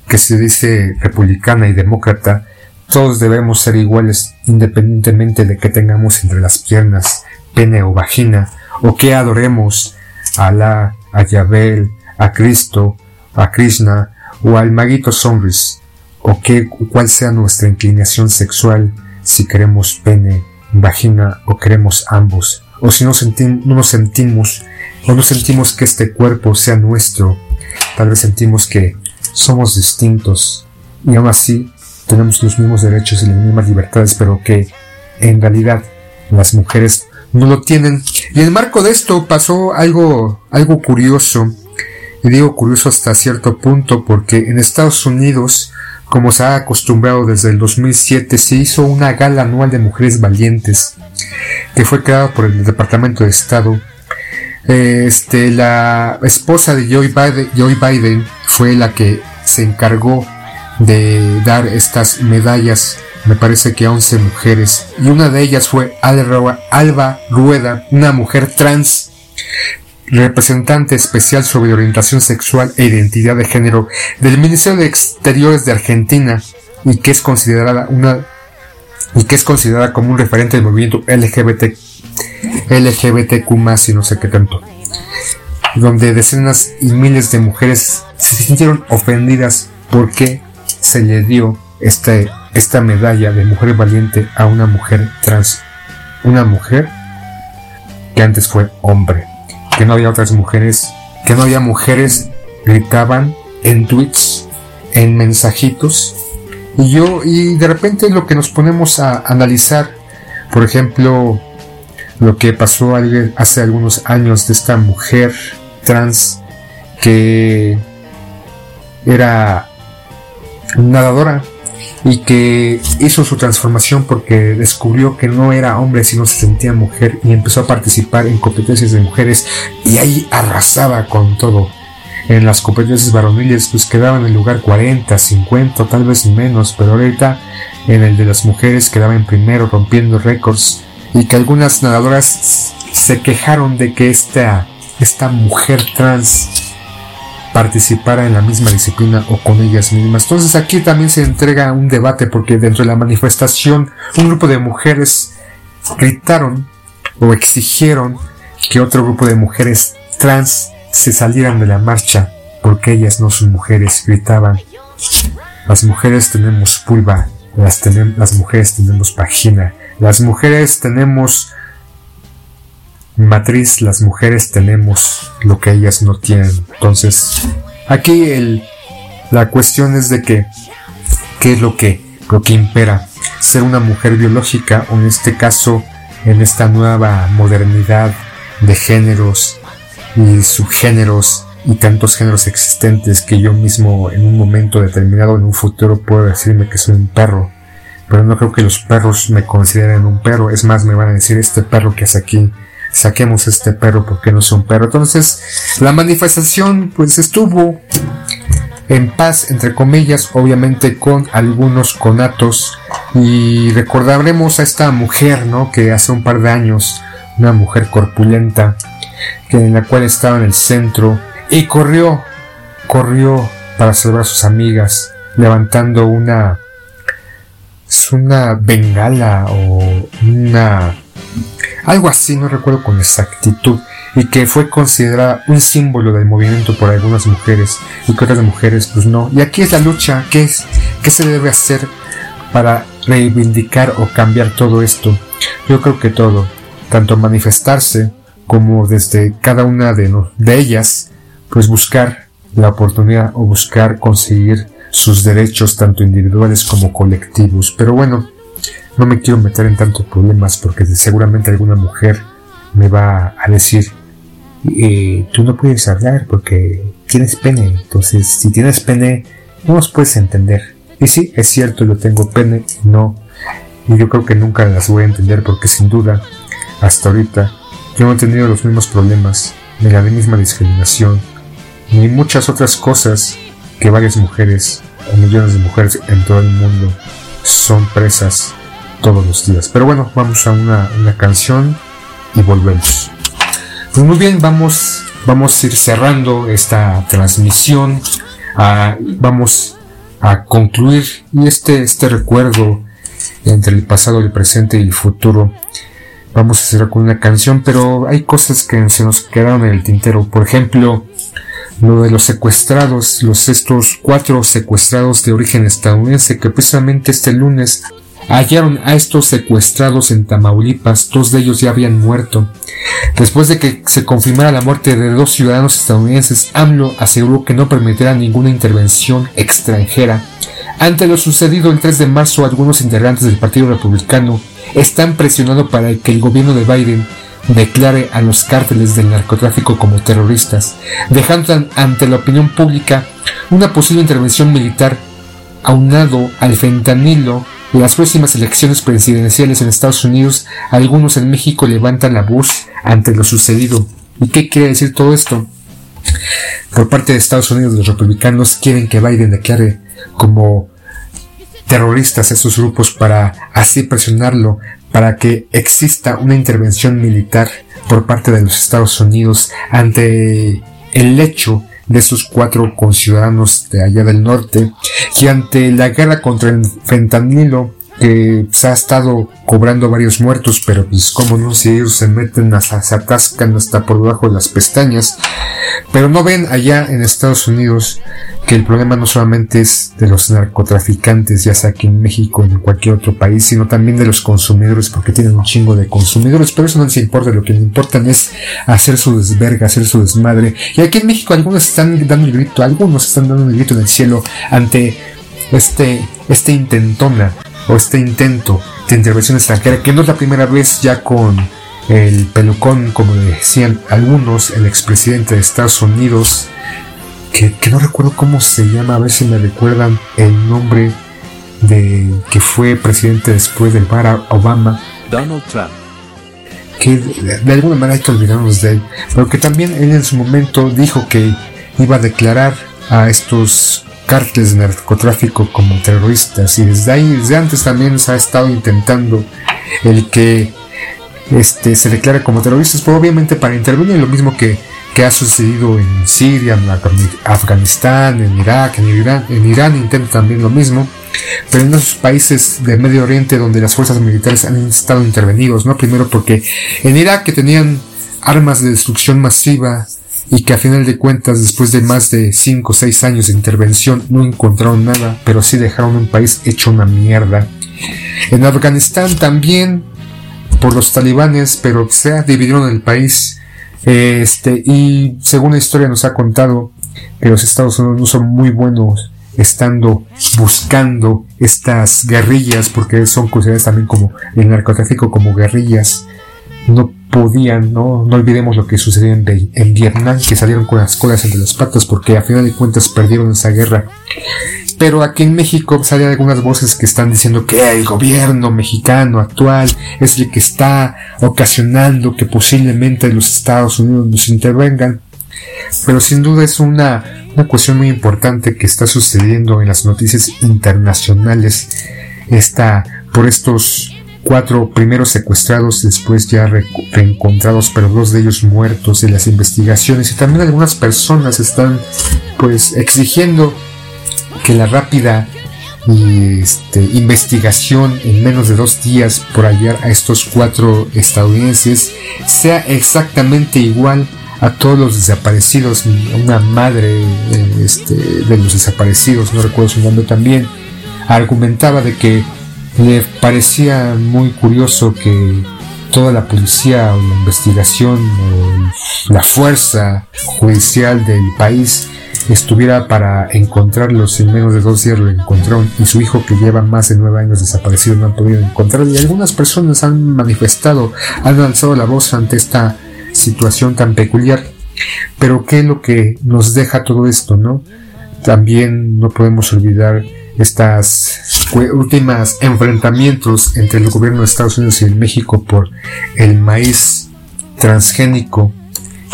que se dice republicana y demócrata, todos debemos ser iguales independientemente de que tengamos entre las piernas pene o vagina, o que adoremos a Alá, a Yabel, a Cristo, a Krishna o al maguito Sonris, o que cuál sea nuestra inclinación sexual, si queremos pene, vagina o queremos ambos o si no, no nos sentimos o no sentimos que este cuerpo sea nuestro, tal vez sentimos que somos distintos y aún así tenemos los mismos derechos y las mismas libertades, pero que en realidad las mujeres no lo tienen. Y en el marco de esto pasó algo, algo curioso, y digo curioso hasta cierto punto porque en Estados Unidos, como se ha acostumbrado desde el 2007, se hizo una gala anual de mujeres valientes que fue creado por el Departamento de Estado. Este, la esposa de Joe Biden, Biden fue la que se encargó de dar estas medallas, me parece que a 11 mujeres, y una de ellas fue Alba Rueda, una mujer trans, representante especial sobre orientación sexual e identidad de género del Ministerio de Exteriores de Argentina, y que es considerada una y que es considerada como un referente del movimiento LGBT, LGBTQ y no sé qué tanto, donde decenas y miles de mujeres se sintieron ofendidas porque se le dio este esta medalla de mujer valiente a una mujer trans, una mujer que antes fue hombre, que no había otras mujeres, que no había mujeres gritaban en tweets, en mensajitos, y yo, y de repente lo que nos ponemos a analizar, por ejemplo, lo que pasó hace algunos años de esta mujer trans que era nadadora y que hizo su transformación porque descubrió que no era hombre sino se sentía mujer y empezó a participar en competencias de mujeres y ahí arrasaba con todo. En las competencias varoniles pues quedaba en el lugar 40, 50, tal vez menos, pero ahorita en el de las mujeres quedaba en primero rompiendo récords y que algunas nadadoras se quejaron de que esta, esta mujer trans participara en la misma disciplina o con ellas mismas. Entonces aquí también se entrega un debate porque dentro de la manifestación un grupo de mujeres gritaron o exigieron que otro grupo de mujeres trans se salieran de la marcha porque ellas no son mujeres, gritaban. Las mujeres tenemos pulva, las, las mujeres tenemos vagina, las mujeres tenemos matriz, las mujeres tenemos lo que ellas no tienen. Entonces, aquí el, la cuestión es de que, ¿qué es lo que, lo que impera? Ser una mujer biológica o en este caso, en esta nueva modernidad de géneros y subgéneros y tantos géneros existentes que yo mismo en un momento determinado, en un futuro, puedo decirme que soy un perro. Pero no creo que los perros me consideren un perro. Es más, me van a decir, este perro que hace aquí saquemos este perro porque no es un perro. Entonces, la manifestación pues estuvo en paz, entre comillas, obviamente con algunos conatos. Y recordaremos a esta mujer, ¿no? Que hace un par de años, una mujer corpulenta, que en la cual estaba en el centro y corrió, corrió para salvar a sus amigas, levantando una, una bengala o una algo así, no recuerdo con exactitud, y que fue considerada un símbolo del movimiento por algunas mujeres y que otras mujeres pues no. Y aquí es la lucha, ¿qué es? ¿Qué se debe hacer para reivindicar o cambiar todo esto? Yo creo que todo, tanto manifestarse como desde cada una de, de ellas, pues buscar la oportunidad o buscar conseguir sus derechos tanto individuales como colectivos. Pero bueno, no me quiero meter en tantos problemas porque seguramente alguna mujer me va a decir, eh, tú no puedes hablar porque tienes pene. Entonces, si tienes pene, no nos puedes entender. Y sí, es cierto, yo tengo pene, no. Y yo creo que nunca las voy a entender porque sin duda, hasta ahorita, yo no he tenido los mismos problemas, ni la misma discriminación, ni muchas otras cosas que varias mujeres o millones de mujeres en todo el mundo son presas todos los días. Pero bueno, vamos a una, canción y volvemos. Pues muy bien, vamos, vamos a ir cerrando esta transmisión. Ah, vamos a concluir y este, este recuerdo entre el pasado, el presente y el futuro. Vamos a cerrar con una canción, pero hay cosas que se nos quedaron en el tintero. Por ejemplo, lo de los secuestrados, los estos cuatro secuestrados de origen estadounidense que precisamente este lunes hallaron a estos secuestrados en Tamaulipas, dos de ellos ya habían muerto. Después de que se confirmara la muerte de dos ciudadanos estadounidenses, AMLO aseguró que no permitirá ninguna intervención extranjera. Ante lo sucedido el 3 de marzo, algunos integrantes del Partido Republicano están presionando para que el gobierno de Biden declare a los cárteles del narcotráfico como terroristas, dejando ante la opinión pública una posible intervención militar aunado al fentanilo las próximas elecciones presidenciales en Estados Unidos, algunos en México levantan la voz ante lo sucedido. ¿Y qué quiere decir todo esto? Por parte de Estados Unidos, los republicanos quieren que Biden declare como terroristas a esos grupos para así presionarlo para que exista una intervención militar por parte de los Estados Unidos ante el hecho de esos cuatro conciudadanos de allá del norte y ante la guerra contra el fentanilo que se ha estado cobrando varios muertos, pero pues como no, si ellos se meten, hasta, se atascan hasta por debajo de las pestañas, pero no ven allá en Estados Unidos que el problema no solamente es de los narcotraficantes, ya sea aquí en México o en cualquier otro país, sino también de los consumidores, porque tienen un chingo de consumidores, pero eso no les importa, lo que les importa es hacer su desverga, hacer su desmadre, y aquí en México algunos están dando el grito, algunos están dando el grito en el cielo ante este, este intentona o este intento de intervención extranjera, que no es la primera vez ya con el pelucón, como decían algunos, el expresidente de Estados Unidos, que, no recuerdo cómo se llama, a ver si me recuerdan el nombre de que fue presidente después del Barack Obama. Donald Trump. Que de, alguna manera hay que olvidarnos de él, pero que también él en su momento dijo que iba a declarar a estos cárteles de narcotráfico como terroristas y desde ahí, desde antes también se ha estado intentando el que este, se declare como terroristas, pero obviamente para intervenir lo mismo que, que ha sucedido en Siria, en Afganistán, en Irak, en Irán, en Irán intenta también lo mismo, pero en esos países de Medio Oriente donde las fuerzas militares han estado intervenidos, ¿no? Primero porque en Irak que tenían armas de destrucción masiva, y que a final de cuentas después de más de 5 o 6 años de intervención no encontraron nada, pero sí dejaron un país hecho una mierda. En Afganistán también por los talibanes, pero se dividieron el país. Este, y según la historia nos ha contado que los Estados Unidos no son muy buenos estando buscando estas guerrillas, porque son consideradas también como el narcotráfico como guerrillas. No podían, ¿no? No olvidemos lo que sucedió en, Vietnam, que salieron con las colas entre las patas porque a final de cuentas perdieron esa guerra. Pero aquí en México salen algunas voces que están diciendo que el gobierno mexicano actual es el que está ocasionando que posiblemente los Estados Unidos nos intervengan. Pero sin duda es una, una cuestión muy importante que está sucediendo en las noticias internacionales. Está por estos cuatro primeros secuestrados, después ya reencontrados, pero dos de ellos muertos en las investigaciones y también algunas personas están pues exigiendo que la rápida este, investigación en menos de dos días por hallar a estos cuatro estadounidenses sea exactamente igual a todos los desaparecidos. Una madre este, de los desaparecidos, no recuerdo su nombre también, argumentaba de que le parecía muy curioso que toda la policía o la investigación o la fuerza judicial del país estuviera para encontrarlos en menos de dos días lo encontraron y su hijo que lleva más de nueve años desaparecido no han podido encontrar. Y algunas personas han manifestado han alzado la voz ante esta situación tan peculiar. Pero qué es lo que nos deja todo esto no también no podemos olvidar estas últimas enfrentamientos entre el gobierno de Estados Unidos y México por el maíz transgénico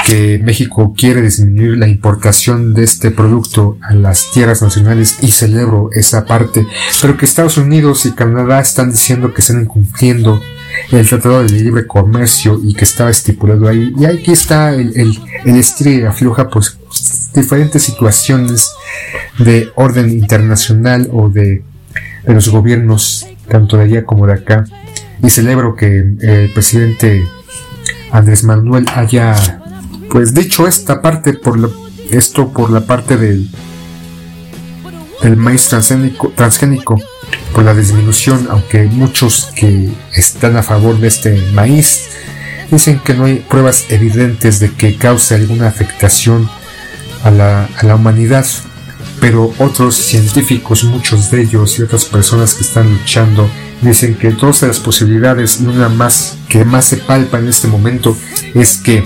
que México quiere disminuir la importación de este producto a las tierras nacionales y celebro esa parte, pero que Estados Unidos y Canadá están diciendo que están incumpliendo el Tratado de Libre Comercio y que estaba estipulado ahí. Y aquí está el, el, el afloja pues diferentes situaciones de orden internacional o de, de los gobiernos tanto de allá como de acá. Y celebro que el presidente Andrés Manuel haya pues dicho esta parte por la, esto por la parte del, del maíz transgénico, transgénico por la disminución, aunque muchos que están a favor de este maíz dicen que no hay pruebas evidentes de que cause alguna afectación a la, a la humanidad, pero otros científicos, muchos de ellos y otras personas que están luchando, dicen que todas las posibilidades y una más que más se palpa en este momento es que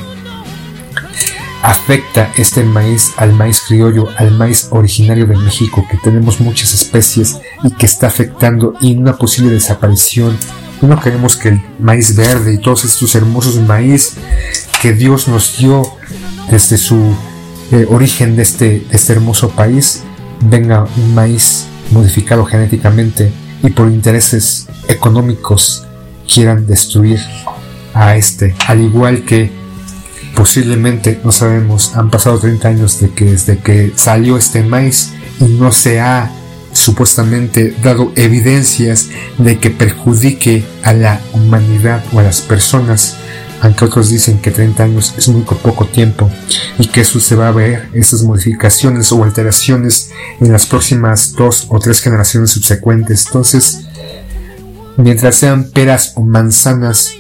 afecta este maíz al maíz criollo, al maíz originario de México, que tenemos muchas especies y que está afectando y una posible desaparición. No queremos que el maíz verde y todos estos hermosos maíz que Dios nos dio desde su eh, origen de este, este hermoso país venga un maíz modificado genéticamente y por intereses económicos quieran destruir a este, al igual que posiblemente, no sabemos, han pasado 30 años de que desde que salió este maíz y no se ha supuestamente dado evidencias de que perjudique a la humanidad o a las personas, aunque otros dicen que 30 años es muy poco tiempo y que eso se va a ver, esas modificaciones o alteraciones en las próximas dos o tres generaciones subsecuentes. Entonces, mientras sean peras o manzanas,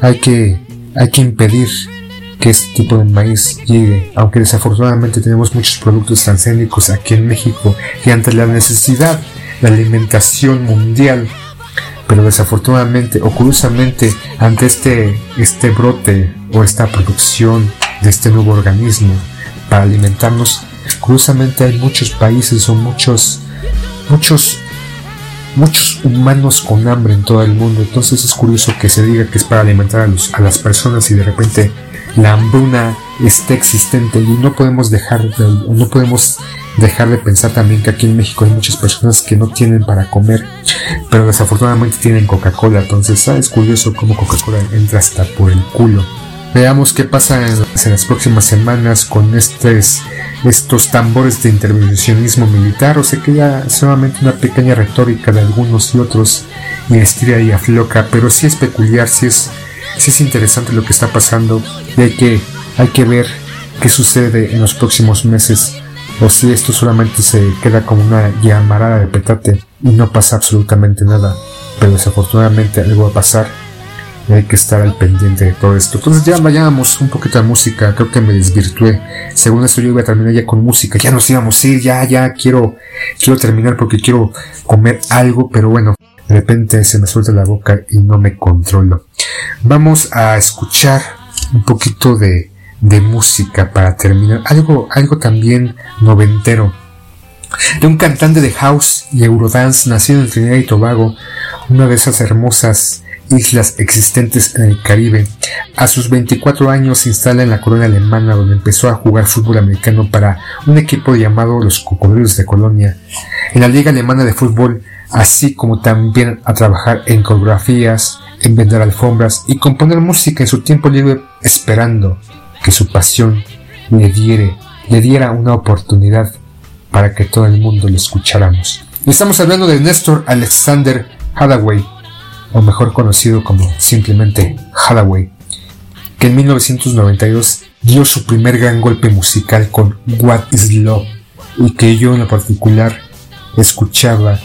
hay que, hay que impedir que este tipo de maíz llegue, aunque desafortunadamente tenemos muchos productos transgénicos aquí en México y ante la necesidad de alimentación mundial, pero desafortunadamente o curiosamente ante este, este brote o esta producción de este nuevo organismo para alimentarnos, curiosamente hay muchos países o muchos, muchos muchos humanos con hambre en todo el mundo. Entonces es curioso que se diga que es para alimentar a, los, a las personas y de repente la hambruna está existente y no podemos dejar de, no podemos dejar de pensar también que aquí en México hay muchas personas que no tienen para comer, pero desafortunadamente tienen Coca-Cola. Entonces es curioso cómo Coca-Cola entra hasta por el culo. Veamos qué pasa en, las próximas semanas con estos, estos tambores de intervencionismo militar o se queda solamente una pequeña retórica de algunos y otros y estira y afloca, pero sí es peculiar, sí es, sí es interesante lo que está pasando y hay que, hay que ver qué sucede en los próximos meses o si esto solamente se queda como una llamarada de petate y no pasa absolutamente nada, pero desafortunadamente algo va a pasar y hay que estar al pendiente de todo esto. Entonces ya vayamos un poquito de música, creo que me desvirtué. Según esto yo iba a terminar ya con música, ya nos íbamos a ir, ya, ya quiero, quiero terminar porque quiero comer algo, pero bueno, de repente se me suelta la boca y no me controlo. Vamos a escuchar un poquito de, de música para terminar, algo, algo también noventero. De un cantante de house y eurodance nacido en Trinidad y Tobago, una de esas hermosas islas existentes en el Caribe. A sus 24 años se instala en la colonia alemana donde empezó a jugar fútbol americano para un equipo llamado los Cocodrilos de Colonia. En la Liga Alemana de Fútbol, así como también a trabajar en coreografías, en vender alfombras y componer música en su tiempo libre esperando que su pasión le, diere, le diera una oportunidad para que todo el mundo lo escucháramos. Estamos hablando de Néstor Alexander Hathaway, o mejor conocido como simplemente Hathaway, que en 1992 dio su primer gran golpe musical con What is Love y que yo en lo particular escuchaba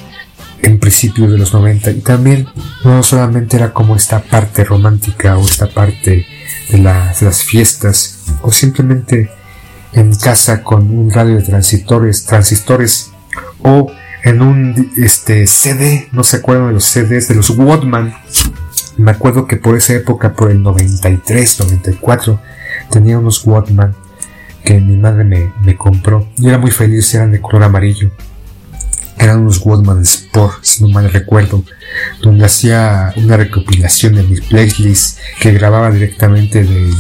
en principios de los 90 y también no solamente era como esta parte romántica o esta parte de, las, las fiestas o simplemente en casa con un radio de transistores, transistores o en un este, CD, no se acuerdan de los CDs de los Walkman. Me acuerdo que por esa época, por el 93, 94, tenía unos Walkman que mi madre me, compró. Yo era muy feliz, eran de color amarillo. Eran unos Walkman Sport, si no mal recuerdo, donde hacía una recopilación de mis playlists que grababa directamente de,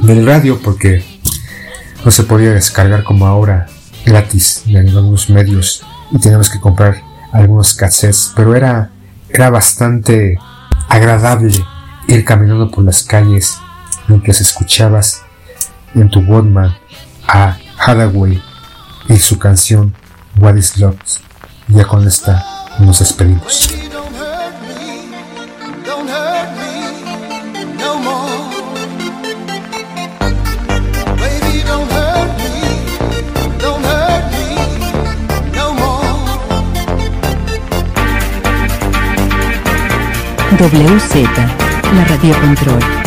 del radio porque no se podía descargar como ahora gratis de algunos medios y teníamos que comprar algunos cassettes, pero era, era bastante agradable ir caminando por las calles mientras escuchabas en tu Walkman a Hathaway y su canción What is Love. Ya con esta nos despedimos. WZ, la Radio Control.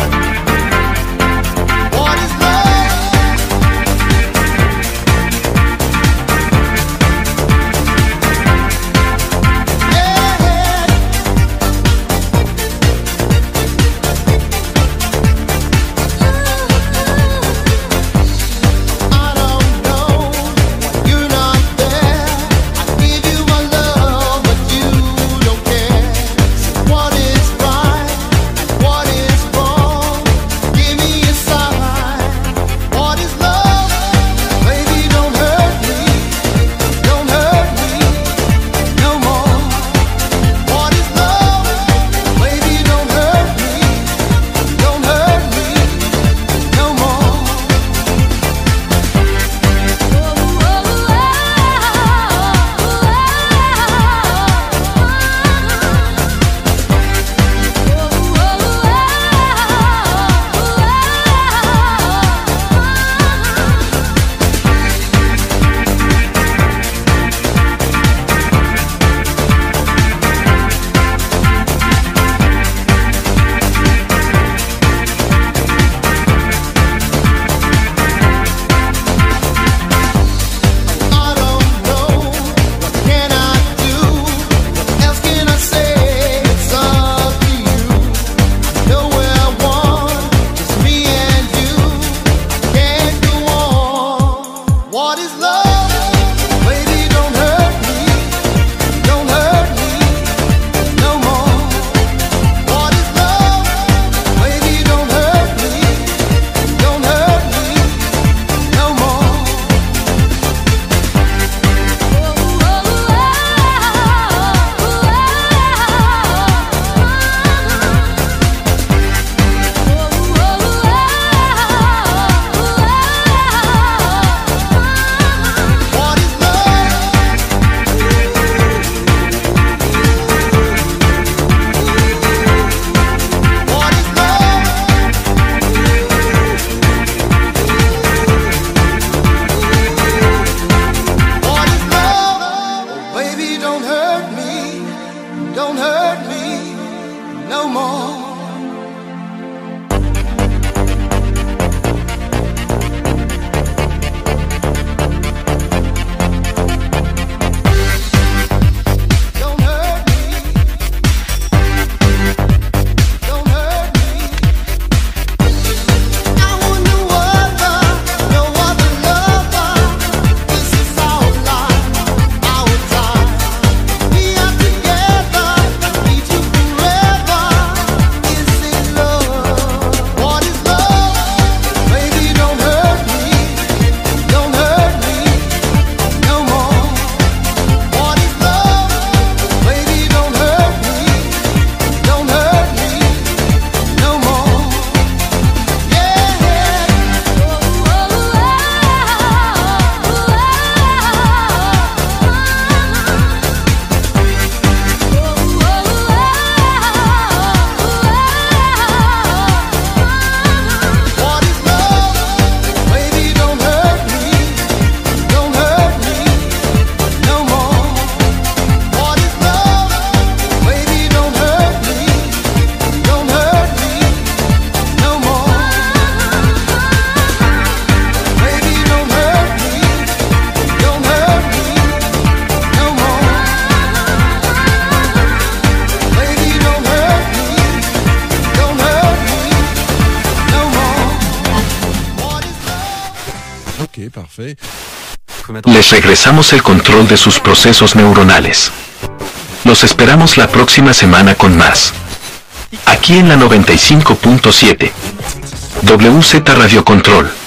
Regresamos el control de sus procesos neuronales. Los esperamos la próxima semana con más. Aquí en la 95.7. WZ Radio Control.